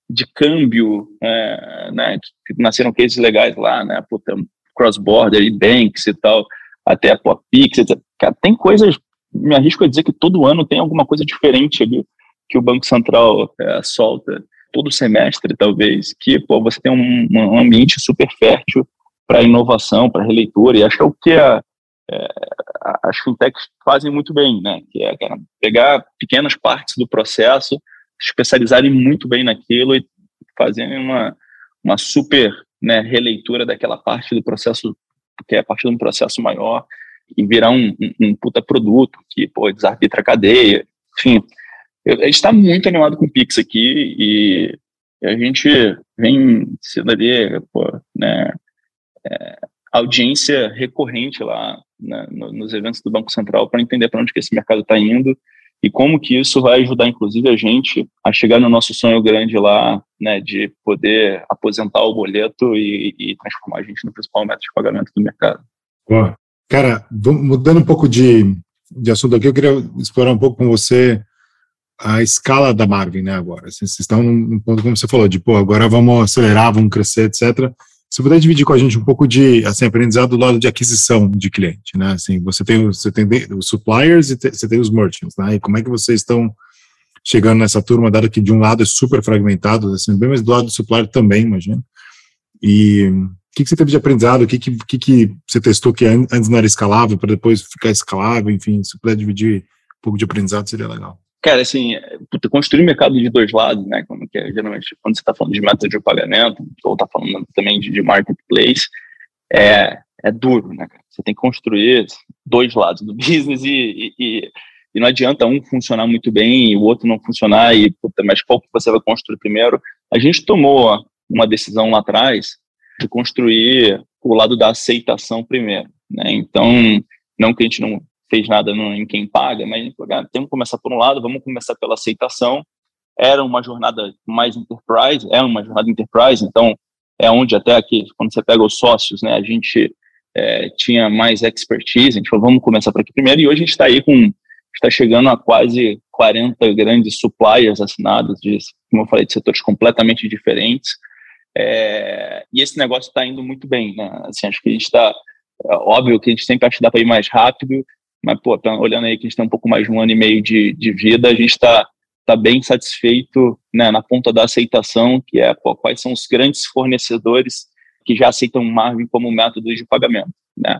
de câmbio, é, né, que nasceram cases legais lá, né? cross-border e banks e tal, até a Pix, tem coisas, me arrisco a dizer que todo ano tem alguma coisa diferente ali que o Banco Central é, solta todo semestre, talvez, que pô, você tem um, um ambiente super fértil para inovação, para releitura, e acho que é o que a, é, as fintechs fazem muito bem, né? Que é cara, pegar pequenas partes do processo, especializarem muito bem naquilo e fazerem uma, uma super né, releitura daquela parte do processo, que é a partir de um processo maior, e virar um, um, um puta produto que pô, desarbitra a cadeia, enfim eu, a gente está muito animado com o Pix aqui e a gente vem sendo ali, pô, né, é, audiência recorrente lá né, nos eventos do Banco Central para entender para onde que esse mercado está indo e como que isso vai ajudar, inclusive, a gente a chegar no nosso sonho grande lá, né, de poder aposentar o boleto e, e transformar a gente no principal método de pagamento do mercado. Cara, mudando um pouco de, de assunto aqui, eu queria explorar um pouco com você a escala da Marvin, né, agora. Vocês estão num ponto, como você falou, de, pô, agora vamos acelerar, vamos crescer, etc. Se puder dividir com a gente um pouco de, assim, aprendizado do lado de aquisição de cliente, né, assim, você tem, você tem os suppliers e te, você tem os merchants, né, e como é que vocês estão chegando nessa turma, dado que de um lado é super fragmentado, assim, bem, mas do lado do supplier também, imagina. E o que, que você teve de aprendizado, o que, que, que, que você testou que antes não era escalável, para depois ficar escalável, enfim, se puder dividir um pouco de aprendizado, seria legal. Cara, assim, puta, construir mercado de dois lados, né? Como que é, geralmente quando você está falando de método de pagamento, ou está falando também de, de, marketplace, é, é duro, né? Você tem que construir dois lados do business e, e, e, não adianta um funcionar muito bem e o outro não funcionar, e, puta, mas qual que você vai construir primeiro? A gente tomou uma decisão lá atrás de construir o lado da aceitação primeiro, né? Então, não que a gente não fez nada no, em quem paga, mas ah, temos que começar por um lado, vamos começar pela aceitação. Era uma jornada mais enterprise, é uma jornada enterprise, então é onde até aqui, quando você pega os sócios, né, a gente é, tinha mais expertise, a gente falou, vamos começar por aqui primeiro, e hoje a gente está aí com, está chegando a quase 40 grandes suppliers assinados, de, como eu falei, de setores completamente diferentes, é, e esse negócio está indo muito bem, né, assim, acho que a gente está, é óbvio que a gente sempre acha que dá para ir mais rápido, mas, pô, tá olhando aí que a gente tem um pouco mais de um ano e meio de, de vida, a gente está tá bem satisfeito né, na ponta da aceitação, que é pô, quais são os grandes fornecedores que já aceitam Marvin como método de pagamento. Né?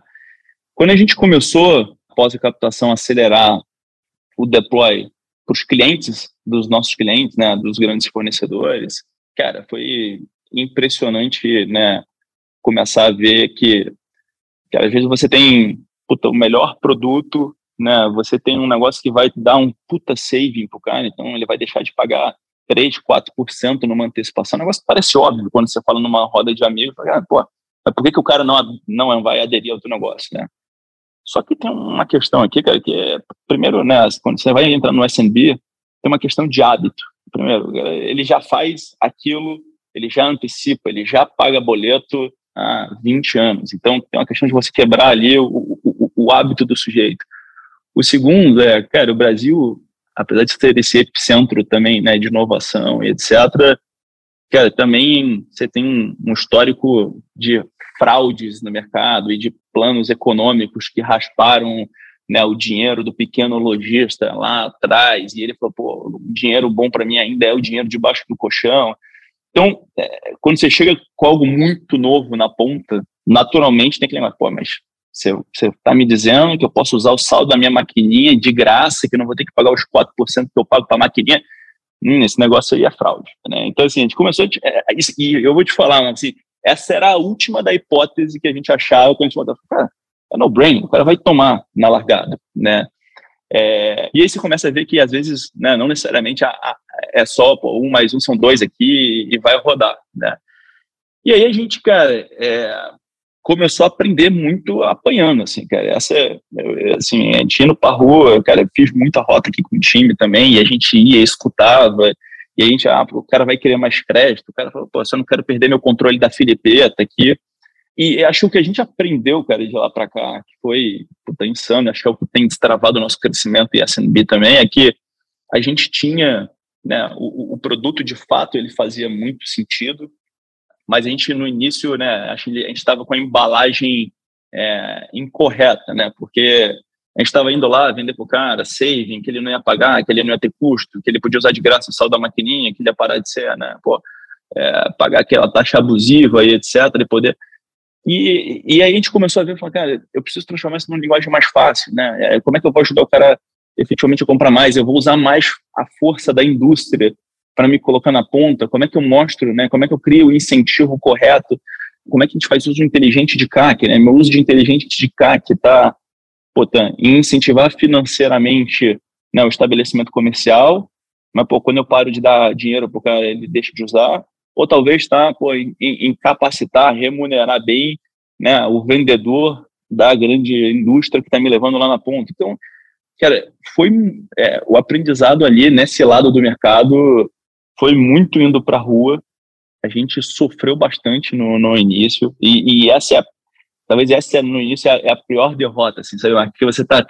Quando a gente começou, após a captação, acelerar o deploy para os clientes, dos nossos clientes, né, dos grandes fornecedores, cara, foi impressionante né, começar a ver que, que às vezes você tem puta, o melhor produto, né? Você tem um negócio que vai dar um puta saving pro cara, então ele vai deixar de pagar 3, 4% numa antecipação. O negócio parece óbvio quando você fala numa roda de amigos, ah, pô, mas por que, que o cara não, não vai aderir ao teu negócio, né? Só que tem uma questão aqui, cara, que é, primeiro, né, quando você vai entrar no SMB, tem uma questão de hábito. Primeiro, ele já faz aquilo, ele já antecipa, ele já paga boleto há 20 anos. Então, tem uma questão de você quebrar ali o, o, o hábito do sujeito. O segundo é, cara, o Brasil, apesar de ter esse epicentro também, né, de inovação e etc., cara, também você tem um, um histórico de fraudes no mercado e de planos econômicos que rasparam né, o dinheiro do pequeno lojista lá atrás, e ele falou, pô, o dinheiro bom para mim ainda é o dinheiro debaixo do colchão. Então, é, quando você chega com algo muito novo na ponta, naturalmente tem que lembrar, pô, mas você está me dizendo que eu posso usar o saldo da minha maquininha de graça, que eu não vou ter que pagar os 4% que eu pago para a maquininha? Hum, esse negócio aí é fraude. Né? Então, assim, a gente começou, a, é, e eu vou te falar, assim, essa era a última da hipótese que a gente achava quando a gente botava, cara, é no brain, o cara vai tomar na largada, né? É, e aí você começa a ver que às vezes, né, não necessariamente a, a, é só pô, um mais um são dois aqui e vai rodar, né? E aí a gente, cara, é, começou a aprender muito apanhando, assim, cara. Essa, assim, a gente indo pra rua, cara, eu fiz muita rota aqui com o time também, e a gente ia, escutava, e a gente, ah, o cara vai querer mais crédito, o cara falou, pô, eu não quero perder meu controle da Filipeta aqui. E acho que a gente aprendeu, cara, de lá para cá, que foi puta, insano, acho que é o que tem destravado o nosso crescimento e SNB também, é que a gente tinha, né, o, o produto de fato ele fazia muito sentido, mas a gente no início, né, a gente estava com a embalagem é, incorreta, né, porque a gente estava indo lá vender para o cara saving, que ele não ia pagar, que ele não ia ter custo, que ele podia usar de graça o saldo da maquininha, que ele ia parar de ser, né, pô, é, pagar aquela taxa abusiva e etc, e poder... E, e aí a gente começou a ver, falar, cara, eu preciso transformar isso numa linguagem mais fácil, né, é, como é que eu vou ajudar o cara efetivamente a comprar mais? Eu vou usar mais a força da indústria para me colocar na ponta? Como é que eu mostro, né, como é que eu crio o incentivo correto? Como é que a gente faz uso inteligente de CAC, né? Meu uso de inteligente de CAC está em incentivar financeiramente né, o estabelecimento comercial, mas pô, quando eu paro de dar dinheiro para o cara, ele deixa de usar, ou talvez está em, em, capacitar, remunerar bem né, o vendedor da grande indústria que está me levando lá na ponta. Então, cara, foi é, o aprendizado ali nesse lado do mercado foi muito indo para a rua. A gente sofreu bastante no, no início e, e essa é talvez essa no início é a, é a pior derrota, assim, sabe? Porque você tá,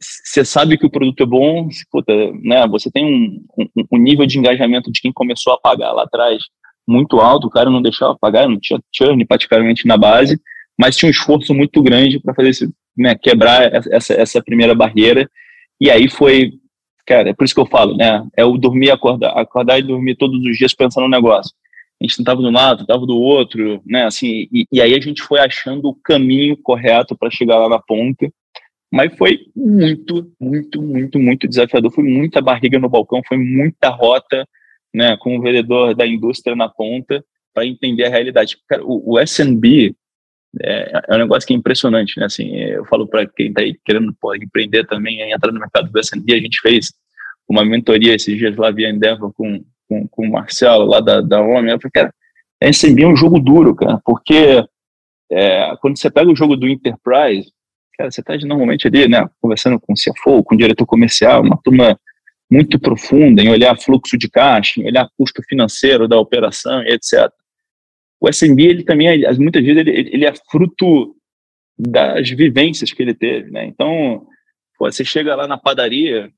você sabe que o produto é bom, puta, né? Você tem um, um, um, nível de engajamento de quem começou a pagar lá atrás muito alto, o cara não deixava pagar, não tinha churn praticamente na base, mas tinha um esforço muito grande para fazer esse, né, quebrar essa, essa primeira barreira. E aí foi, cara, é por isso que eu falo, né? É o dormir, acordar, acordar e dormir todos os dias pensando no negócio a gente tentava de um lado, tentava do outro, né? Assim, e, e aí a gente foi achando o caminho correto para chegar lá na ponta. Mas foi muito, muito, muito, muito desafiador. Foi muita barriga no balcão, foi muita rota, né? Com o vendedor da indústria na ponta para entender a realidade. Cara, o, o SNB é, é, um negócio que é impressionante, né? Assim, eu falo para quem está aí querendo pô, empreender também, entrar no mercado do SNB, a gente fez uma mentoria esses dias lá via Endeavor com com, com o Marcelo lá da, da OMI, eu falei, cara, SMB é um jogo duro, cara, porque é, quando você pega o jogo do Enterprise, cara, você está normalmente ali, né, conversando com o CFO, com o diretor comercial, uma turma muito profunda em olhar fluxo de caixa, em olhar custo financeiro da operação e etc. O SMB, ele também, é, muitas vezes, ele, ele é fruto das vivências que ele teve, né? Então, pô, você chega lá na padaria,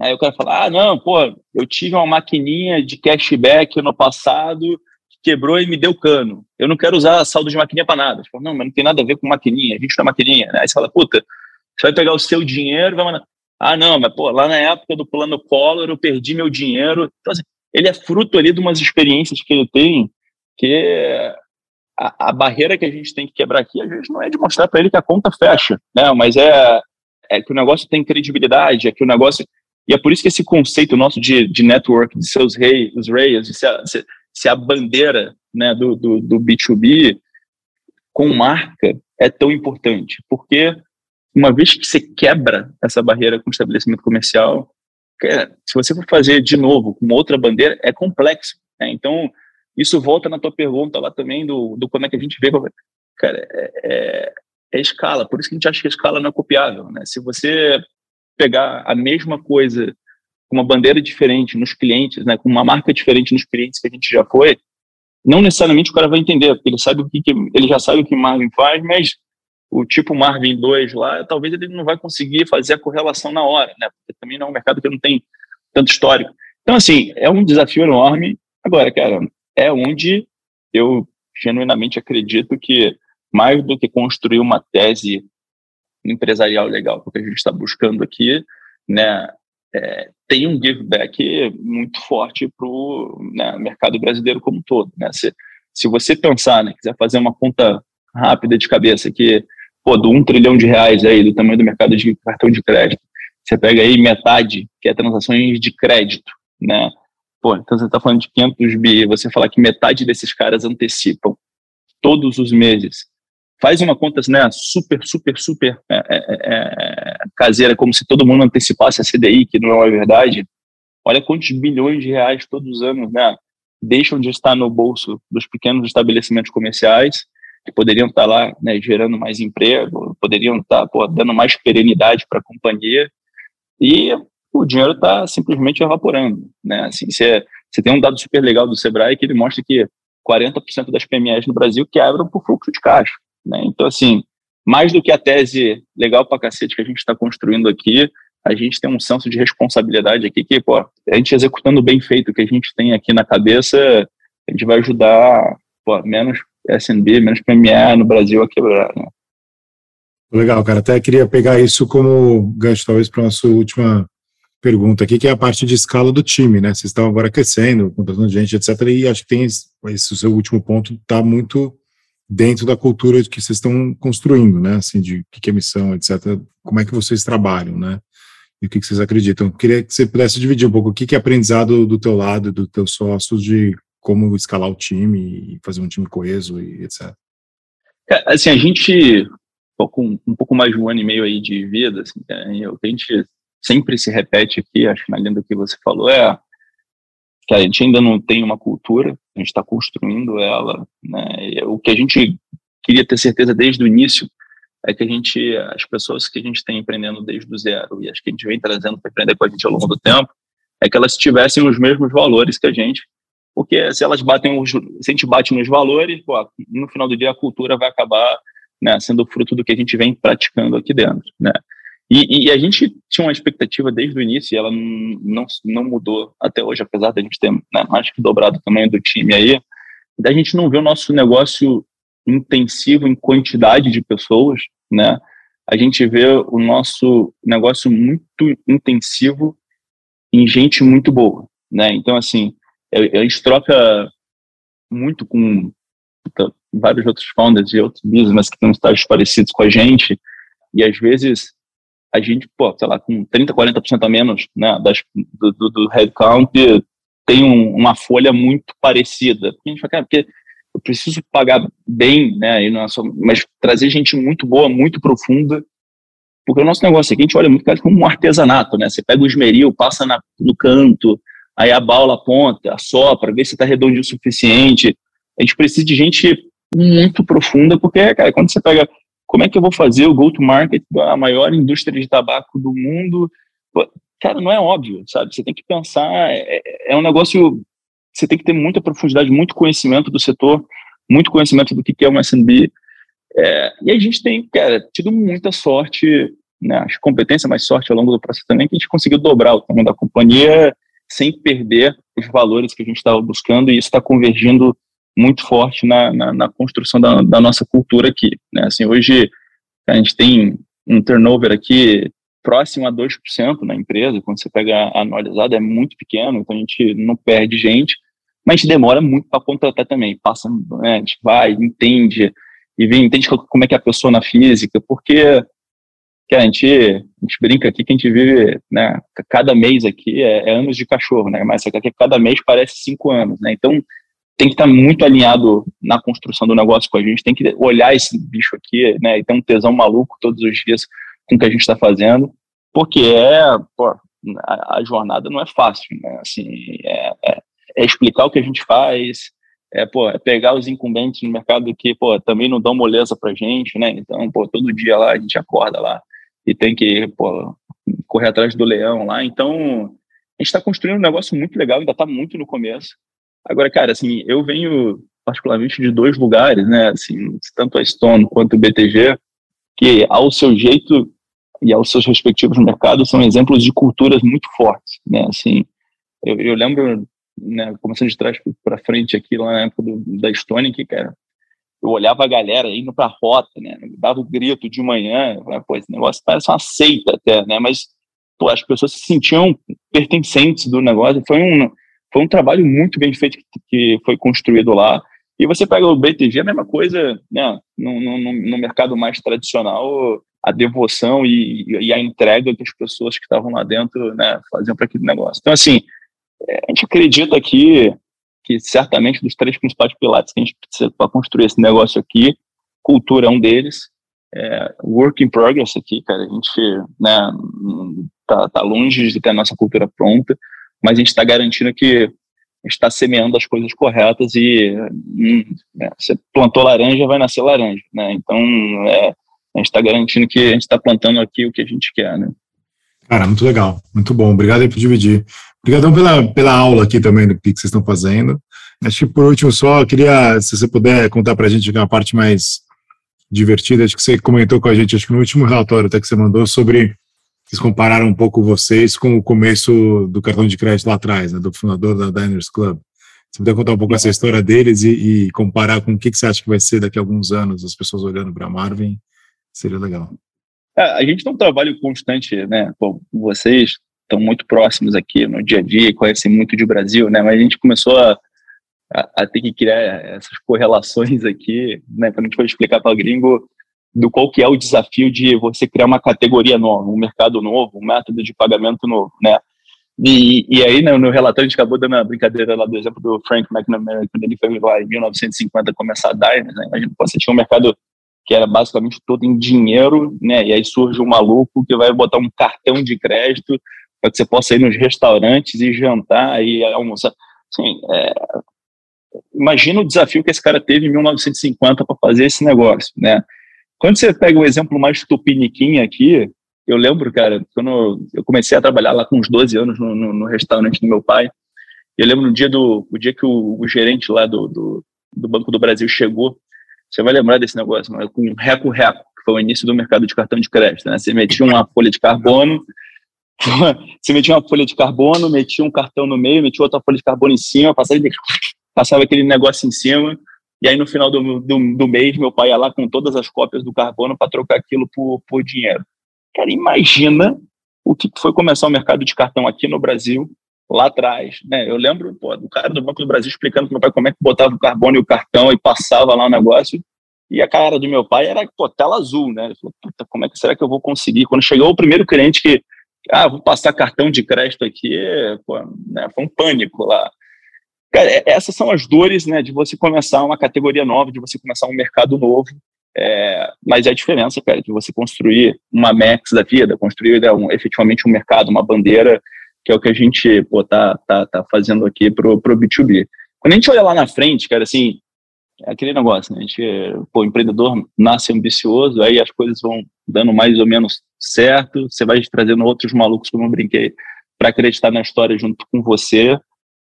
Aí o cara fala: ah, não, pô, eu tive uma maquininha de cashback no passado que quebrou e me deu cano. Eu não quero usar saldo de maquininha para nada. Falo, não, mas não tem nada a ver com maquininha, a gente não é maquininha. Aí você fala: puta, você vai pegar o seu dinheiro vai mandar. Ah, não, mas pô, lá na época do plano Collor eu perdi meu dinheiro. Então, assim, ele é fruto ali de umas experiências que ele tem que a, a barreira que a gente tem que quebrar aqui, a gente não é de mostrar para ele que a conta fecha, né? Mas é, é que o negócio tem credibilidade, é que o negócio e é por isso que esse conceito nosso de, de network, de seus reis, os rails, de ser, ser, ser a bandeira né, do, do, do, B2B com marca, é tão importante? Porque uma vez que você quebra essa barreira com o estabelecimento comercial, se você for fazer de novo com outra bandeira, é complexo. Né? Então, isso volta na tua pergunta lá também do, do como é que a gente vê. Cara, é, é, é escala, por isso que a gente acha que a escala não é copiável. Né? Se você pegar a mesma coisa com uma bandeira diferente nos clientes, né, com uma marca diferente nos clientes que a gente já foi, não necessariamente o cara vai entender, porque ele sabe o que, que ele já sabe o que Marvin faz, mas o tipo Marvin 2 lá, talvez ele não vai conseguir fazer a correlação na hora, né? Porque também não é um mercado que não tem tanto histórico. Então, assim, é um desafio enorme. Agora, cara, é onde eu genuinamente acredito que mais do que construir uma tese empresarial legal, porque a gente está buscando aqui, né, é, tem um give back muito forte para o né, mercado brasileiro como um todo. Né? Se, se você pensar, né, quiser fazer uma conta rápida de cabeça que, pô, do um trilhão de reais aí, do tamanho do mercado de cartão de crédito, você pega aí metade, que é transações de crédito, né? Pô, então você está falando de 500 bi, você falar que metade desses caras antecipam todos os meses faz uma conta né, super, super, super é, é, é, é, caseira, como se todo mundo antecipasse a CDI, que não é verdade. Olha quantos bilhões de reais todos os anos né, deixam de estar no bolso dos pequenos estabelecimentos comerciais, que poderiam estar lá né, gerando mais emprego, poderiam estar pô, dando mais perenidade para a companhia, e o dinheiro está simplesmente evaporando. Né? Assim, você, você tem um dado super legal do Sebrae que ele mostra que 40% das PMEs no Brasil quebram por fluxo de caixa. Né? Então, assim, mais do que a tese legal pra cacete que a gente está construindo aqui, a gente tem um senso de responsabilidade aqui que, pô, a gente executando bem feito o que a gente tem aqui na cabeça, a gente vai ajudar pô, menos SNB, menos PME no Brasil a quebrar. Né? Legal, cara. Até queria pegar isso como gancho, talvez, para a nossa última pergunta aqui, que é a parte de escala do time, né? Vocês estão agora crescendo, contratando gente, etc. E acho que tem esse, o seu último ponto está muito dentro da cultura que vocês estão construindo, né? Assim, de o que é missão, etc. Como é que vocês trabalham, né? E o que, vocês acreditam. Queria que você pudesse dividir um pouco o que, é aprendizado do teu lado, do teu sócio, de como escalar o time e fazer um time coeso e etc. É, assim, a gente, com um pouco mais de um ano e meio aí de vida, assim, é, o que a gente sempre se repete aqui, acho que na linha do que você falou, é que a gente ainda não tem uma cultura, a gente está construindo ela. Né? o que a gente queria ter certeza desde o início é que a gente, as pessoas que a gente tem empreendendo desde o zero e as que a gente vem trazendo para empreender com a gente ao longo do tempo, é que elas tivessem os mesmos valores que a gente, porque se elas batem os, se a gente bate nos valores, pô, no final do dia a cultura vai acabar né, sendo fruto do que a gente vem praticando aqui dentro, né? E, e, a gente tinha uma expectativa desde o início e ela não, não mudou até hoje, apesar da gente ter né, mais que dobrado o tamanho do time aí, da gente não ver o nosso negócio intensivo em quantidade de pessoas, né? A gente vê o nosso negócio muito intensivo em gente muito boa, né? Então, assim, a gente troca muito com vários outros founders e outros business que têm estágios parecidos com a gente, e às vezes a gente, pô, sei lá, com 30%, 40% a menos né, das, do, do, do headcount, tem um, uma folha muito parecida. A gente fala, cara, porque eu preciso pagar bem, né, e não é só, mas trazer gente muito boa, muito profunda, porque o nosso negócio aqui, a gente olha muito como um artesanato, né, você pega o esmeril, passa na, no canto, aí a bala aponta, assopra, vê se está redondinho o suficiente, a gente precisa de gente muito profunda, porque, cara, quando você pega como é que eu vou fazer o go-to-market da maior indústria de tabaco do mundo? Cara, não é óbvio, sabe? Você tem que pensar, é, é, é um negócio, você tem que ter muita profundidade, muito conhecimento do setor, muito conhecimento do que é um S&B, é, e a gente tem, cara, tido muita sorte, né, acho competência, mais sorte ao longo do processo também, que a gente conseguiu dobrar o tamanho da companhia sem perder os valores que a gente estava buscando, e isso está convergindo muito forte na, na, na construção da, da, nossa cultura aqui. Né? Assim, hoje a gente tem um turnover aqui próximo a 2% na empresa, quando você pega anualizado é muito pequeno, então a gente não perde gente, mas a gente demora muito para contratar também, passa, né, a gente vai, entende, e vem, entende como é que é a pessoa na física, porque que a gente, a gente brinca aqui que a gente vive, né, cada mês aqui é, é anos de cachorro, né, mas cada mês parece cinco anos, né, então tem que estar muito alinhado na construção do negócio com a gente, tem que olhar esse bicho aqui, né, e ter um tesão maluco todos os dias com o que a gente está fazendo, porque é, pô, a, a, jornada não é fácil, né, assim, é, é, é, explicar o que a gente faz, é, pô, é pegar os incumbentes no mercado que, pô, também não dão moleza pra gente, né, então, pô, todo dia lá a gente acorda lá e tem que, pô, correr atrás do leão lá, então a gente está construindo um negócio muito legal, ainda está muito no começo. Agora, cara, assim, eu venho particularmente de dois lugares, né, assim, tanto a Stone quanto o BTG, que ao seu jeito e aos seus respectivos mercados são exemplos de culturas muito fortes, né, assim, eu, eu lembro, né, começando de trás para frente aqui, lá na época do, da Stone, que, cara, eu olhava a galera indo para a rota, né, dava o grito de manhã, falava, pô, esse negócio parece uma seita até, né, mas pô, as pessoas se sentiam pertencentes do negócio. Foi um, foi um trabalho muito bem feito que, foi construído lá. E você pega o BTG, a mesma coisa, né, no, no, no mercado mais tradicional, a devoção e, e, a entrega que as pessoas que estavam lá dentro né, faziam para aquele negócio. Então, assim, é, a gente acredita que, que certamente dos três principais pilares que a gente precisa para construir esse negócio aqui, cultura é um deles, é, work in progress aqui, cara. A gente né, tá, tá longe de ter a nossa cultura pronta, mas a gente está garantindo que está semeando as coisas corretas e hum, né, você plantou laranja, vai nascer laranja, né? Então, é, a gente está garantindo que a gente está plantando aqui o que a gente quer, né? Cara, muito legal, muito bom. Obrigado aí por dividir. Obrigadão pela, pela aula aqui também do que, vocês estão fazendo. Acho que por último só, queria, se você puder contar para a gente uma parte mais divertida, acho que você comentou com a gente, acho que no último relatório até que você mandou, sobre eles compararam um pouco vocês com o começo do cartão de crédito lá atrás, né, do fundador da Diners Club. Você puder contar um pouco essa história deles e, e comparar com o que, que, você acha que vai ser daqui a alguns anos, as pessoas olhando para a Marvin, seria legal. É, a gente tem um trabalho constante, né? Bom, vocês estão muito próximos aqui no dia a dia, conhecem muito de Brasil, né? Mas a gente começou a, a, a ter que criar essas correlações aqui, né? Quando a gente foi explicar para o gringo, do qual que é o desafio de você criar uma categoria nova, um mercado novo, um método de pagamento novo, né? E, e aí, né, no relatório, a gente acabou dando a brincadeira lá do exemplo do Frank McNamara, quando ele foi lá em 1950 começar a Diners, né? Imagina, você tinha um mercado que era basicamente todo em dinheiro, né? E aí surge um maluco que vai botar um cartão de crédito para que você possa ir nos restaurantes e jantar e almoçar. Assim, é, imagina o desafio que esse cara teve em 1950 para fazer esse negócio, né? Quando você pega o exemplo mais tupiniquim aqui, eu lembro, cara, quando eu comecei a trabalhar lá com uns 12 anos no, no, no restaurante do meu pai, eu lembro no dia do o dia que o, o gerente lá do, do, do, Banco do Brasil chegou, você vai lembrar desse negócio, mas com reco-reco, que foi o início do mercado de cartão de crédito, né? Você metia uma folha de carbono, você metia uma folha de carbono, metia um cartão no meio, metia outra folha de carbono em cima, passava, passava aquele negócio em cima, e aí, no final do, do, do mês, meu pai ia lá com todas as cópias do carbono para trocar aquilo por, por dinheiro. Cara, imagina o que foi começar o mercado de cartão aqui no Brasil, lá atrás. Né? Eu lembro pô, do cara do Banco do Brasil explicando para meu pai como é que botava o carbono e o cartão e passava lá o negócio. E a cara do meu pai era pô, tela azul, né? Ele falou, puta, como é que será que eu vou conseguir? Quando chegou o primeiro cliente que, ah, vou passar cartão de crédito aqui, pô, né, foi um pânico lá. Cara, é, essas são as dores né, de você começar uma categoria nova, de você começar um mercado novo. É, mas é a diferença, cara, de você construir uma Max da vida, construir né, um, efetivamente um mercado, uma bandeira, que é o que a gente pô, tá, tá, tá fazendo aqui pro, pro B2B. Quando a gente olha lá na frente, cara, assim, é aquele negócio, né? A gente, pô, empreendedor nasce ambicioso, aí as coisas vão dando mais ou menos certo, você vai trazendo outros malucos, como eu brinquei, para acreditar na história junto com você,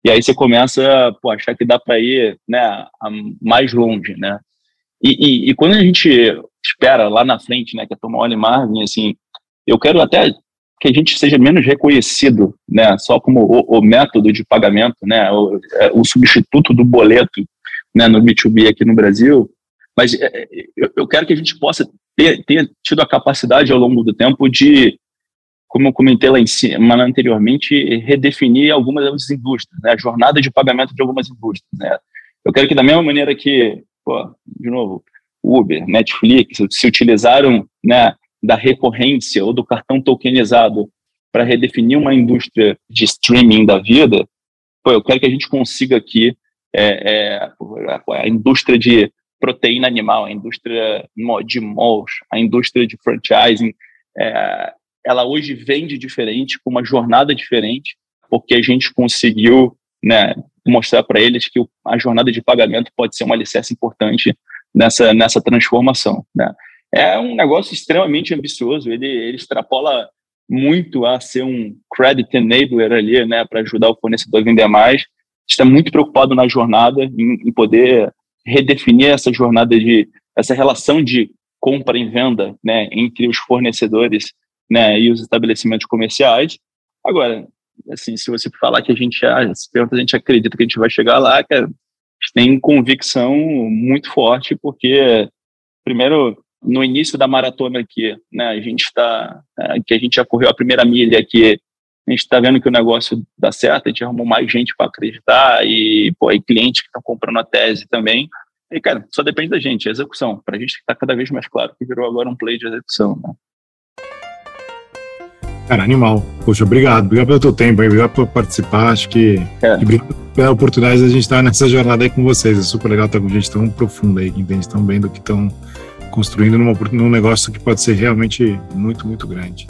e aí você começa a achar que dá para ir né, mais longe, né? E, e, e, quando a gente espera lá na frente, né, que é tomar o Marvin, assim, eu quero até que a gente seja menos reconhecido, né, só como o, o método de pagamento, né, o, é, o, substituto do boleto, né, no B2B aqui no Brasil, mas é, eu, eu quero que a gente possa ter, ter tido a capacidade ao longo do tempo de como eu comentei lá em cima anteriormente, redefinir algumas das indústrias, né? a jornada de pagamento de algumas indústrias. Né? Eu quero que, da mesma maneira que, pô, de novo, Uber, Netflix, se utilizaram né, da recorrência ou do cartão tokenizado para redefinir uma indústria de streaming da vida, pô, eu quero que a gente consiga aqui é, é, a indústria de proteína animal, a indústria de malls, a indústria de franchising, é, ela hoje vende diferente, com uma jornada diferente, porque a gente conseguiu né, mostrar para eles que a jornada de pagamento pode ser um alicerce importante nessa, nessa transformação. Né? É um negócio extremamente ambicioso, ele, ele extrapola muito a ser um credit enabler ali, né, para ajudar o fornecedor a vender mais. Está muito preocupado na jornada, em, em poder redefinir essa jornada de essa relação de compra e venda, né, entre os fornecedores, né, e os estabelecimentos comerciais. Agora, assim, se você falar que a gente, se pergunta, a gente acredita que a gente vai chegar lá, cara, a gente tem convicção muito forte, porque primeiro no início da maratona aqui, né, a gente está, é, que a gente já correu a primeira milha aqui, a gente está vendo que o negócio dá certo, a gente arrumou mais gente para acreditar e, pô, e clientes que estão comprando a tese também. E, cara, só depende da gente, a execução. Para a gente está cada vez mais claro que virou agora um play de execução. Né? Cara, animal. Poxa, obrigado. Obrigado pelo teu tempo aí, obrigado por participar. Acho que. É. Obrigado pela oportunidade de a gente estar nessa jornada aí com vocês. É super legal estar com gente tão profunda aí, que entende tão bem do que estão construindo numa, num negócio que pode ser realmente muito, muito grande.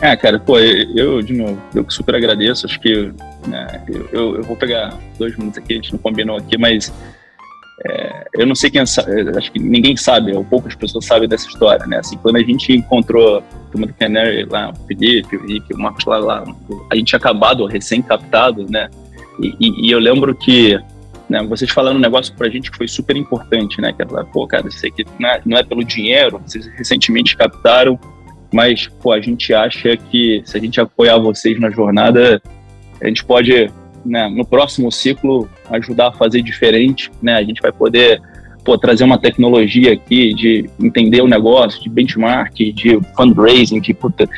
É, cara, pô, eu, de novo, eu super agradeço. Acho que né, eu, eu, vou pegar dois minutos aqui, a gente não combinou aqui, mas é, eu não sei quem acho que ninguém sabe, ou poucas pessoas sabem dessa história, né? Assim, quando a gente encontrou a turma do Canary lá, o Felipe, o Rick, o Marcos lá, lá, a gente tinha acabado, recém-captado, né? E, e, e, eu lembro que né, vocês falaram um negócio pra gente que foi super importante, né? Que ela, pô, cara, isso aqui não é, não é pelo dinheiro, vocês recentemente captaram, mas, pô, a gente acha que se a gente apoiar vocês na jornada, a gente pode, né, no próximo ciclo, ajudar a fazer diferente, né? A gente vai poder pô, trazer uma tecnologia aqui de entender o negócio, de benchmark, de fundraising, que puta,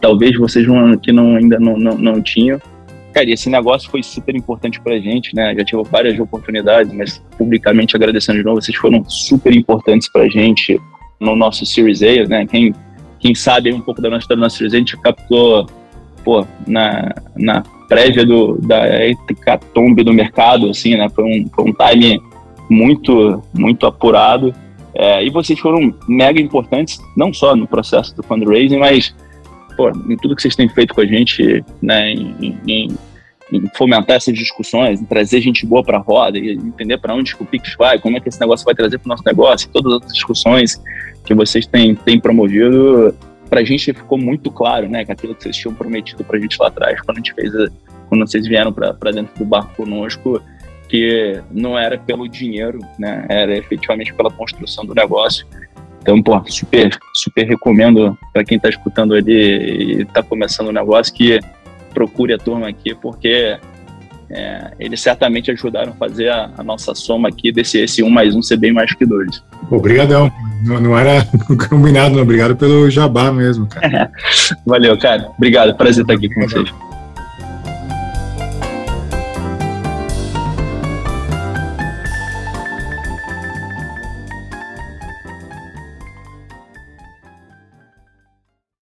talvez vocês não, que não, ainda não, não, não tinham. Cara, esse negócio foi super importante pra gente, né? Já tive várias oportunidades, mas publicamente agradecendo de novo, vocês foram super importantes pra gente no nosso Series A, né? Quem, quem sabe um pouco da nossa história do Series A, a gente captou, pô, na, na prévia do, da hecatombe do mercado, assim, né? Foi um, foi um time muito, muito apurado. É, e vocês foram mega importantes, não só no processo do fundraising, mas pô, em tudo que vocês têm feito com a gente, né, em, em, em fomentar essas discussões, em trazer gente boa para a roda e entender para onde que o Pix vai, como é que esse negócio vai trazer para o nosso negócio, todas as discussões que vocês têm, têm promovido, para a gente ficou muito claro, né, que aquilo que vocês tinham prometido para a gente lá atrás, quando a gente fez, a, quando vocês vieram para dentro do barco conosco, que não era pelo dinheiro, né, era efetivamente pela construção do negócio. Então, pô, super, super recomendo para quem está escutando ali e está começando o negócio que procure a turma aqui, porque é, eles certamente ajudaram a fazer a, a, nossa soma aqui desse esse 1 mais 1 ser bem mais que 2. Obrigadão. Não, não, era combinado, não. Obrigado pelo jabá mesmo, cara. Valeu, cara. Obrigado. Prazer estar aqui com vocês.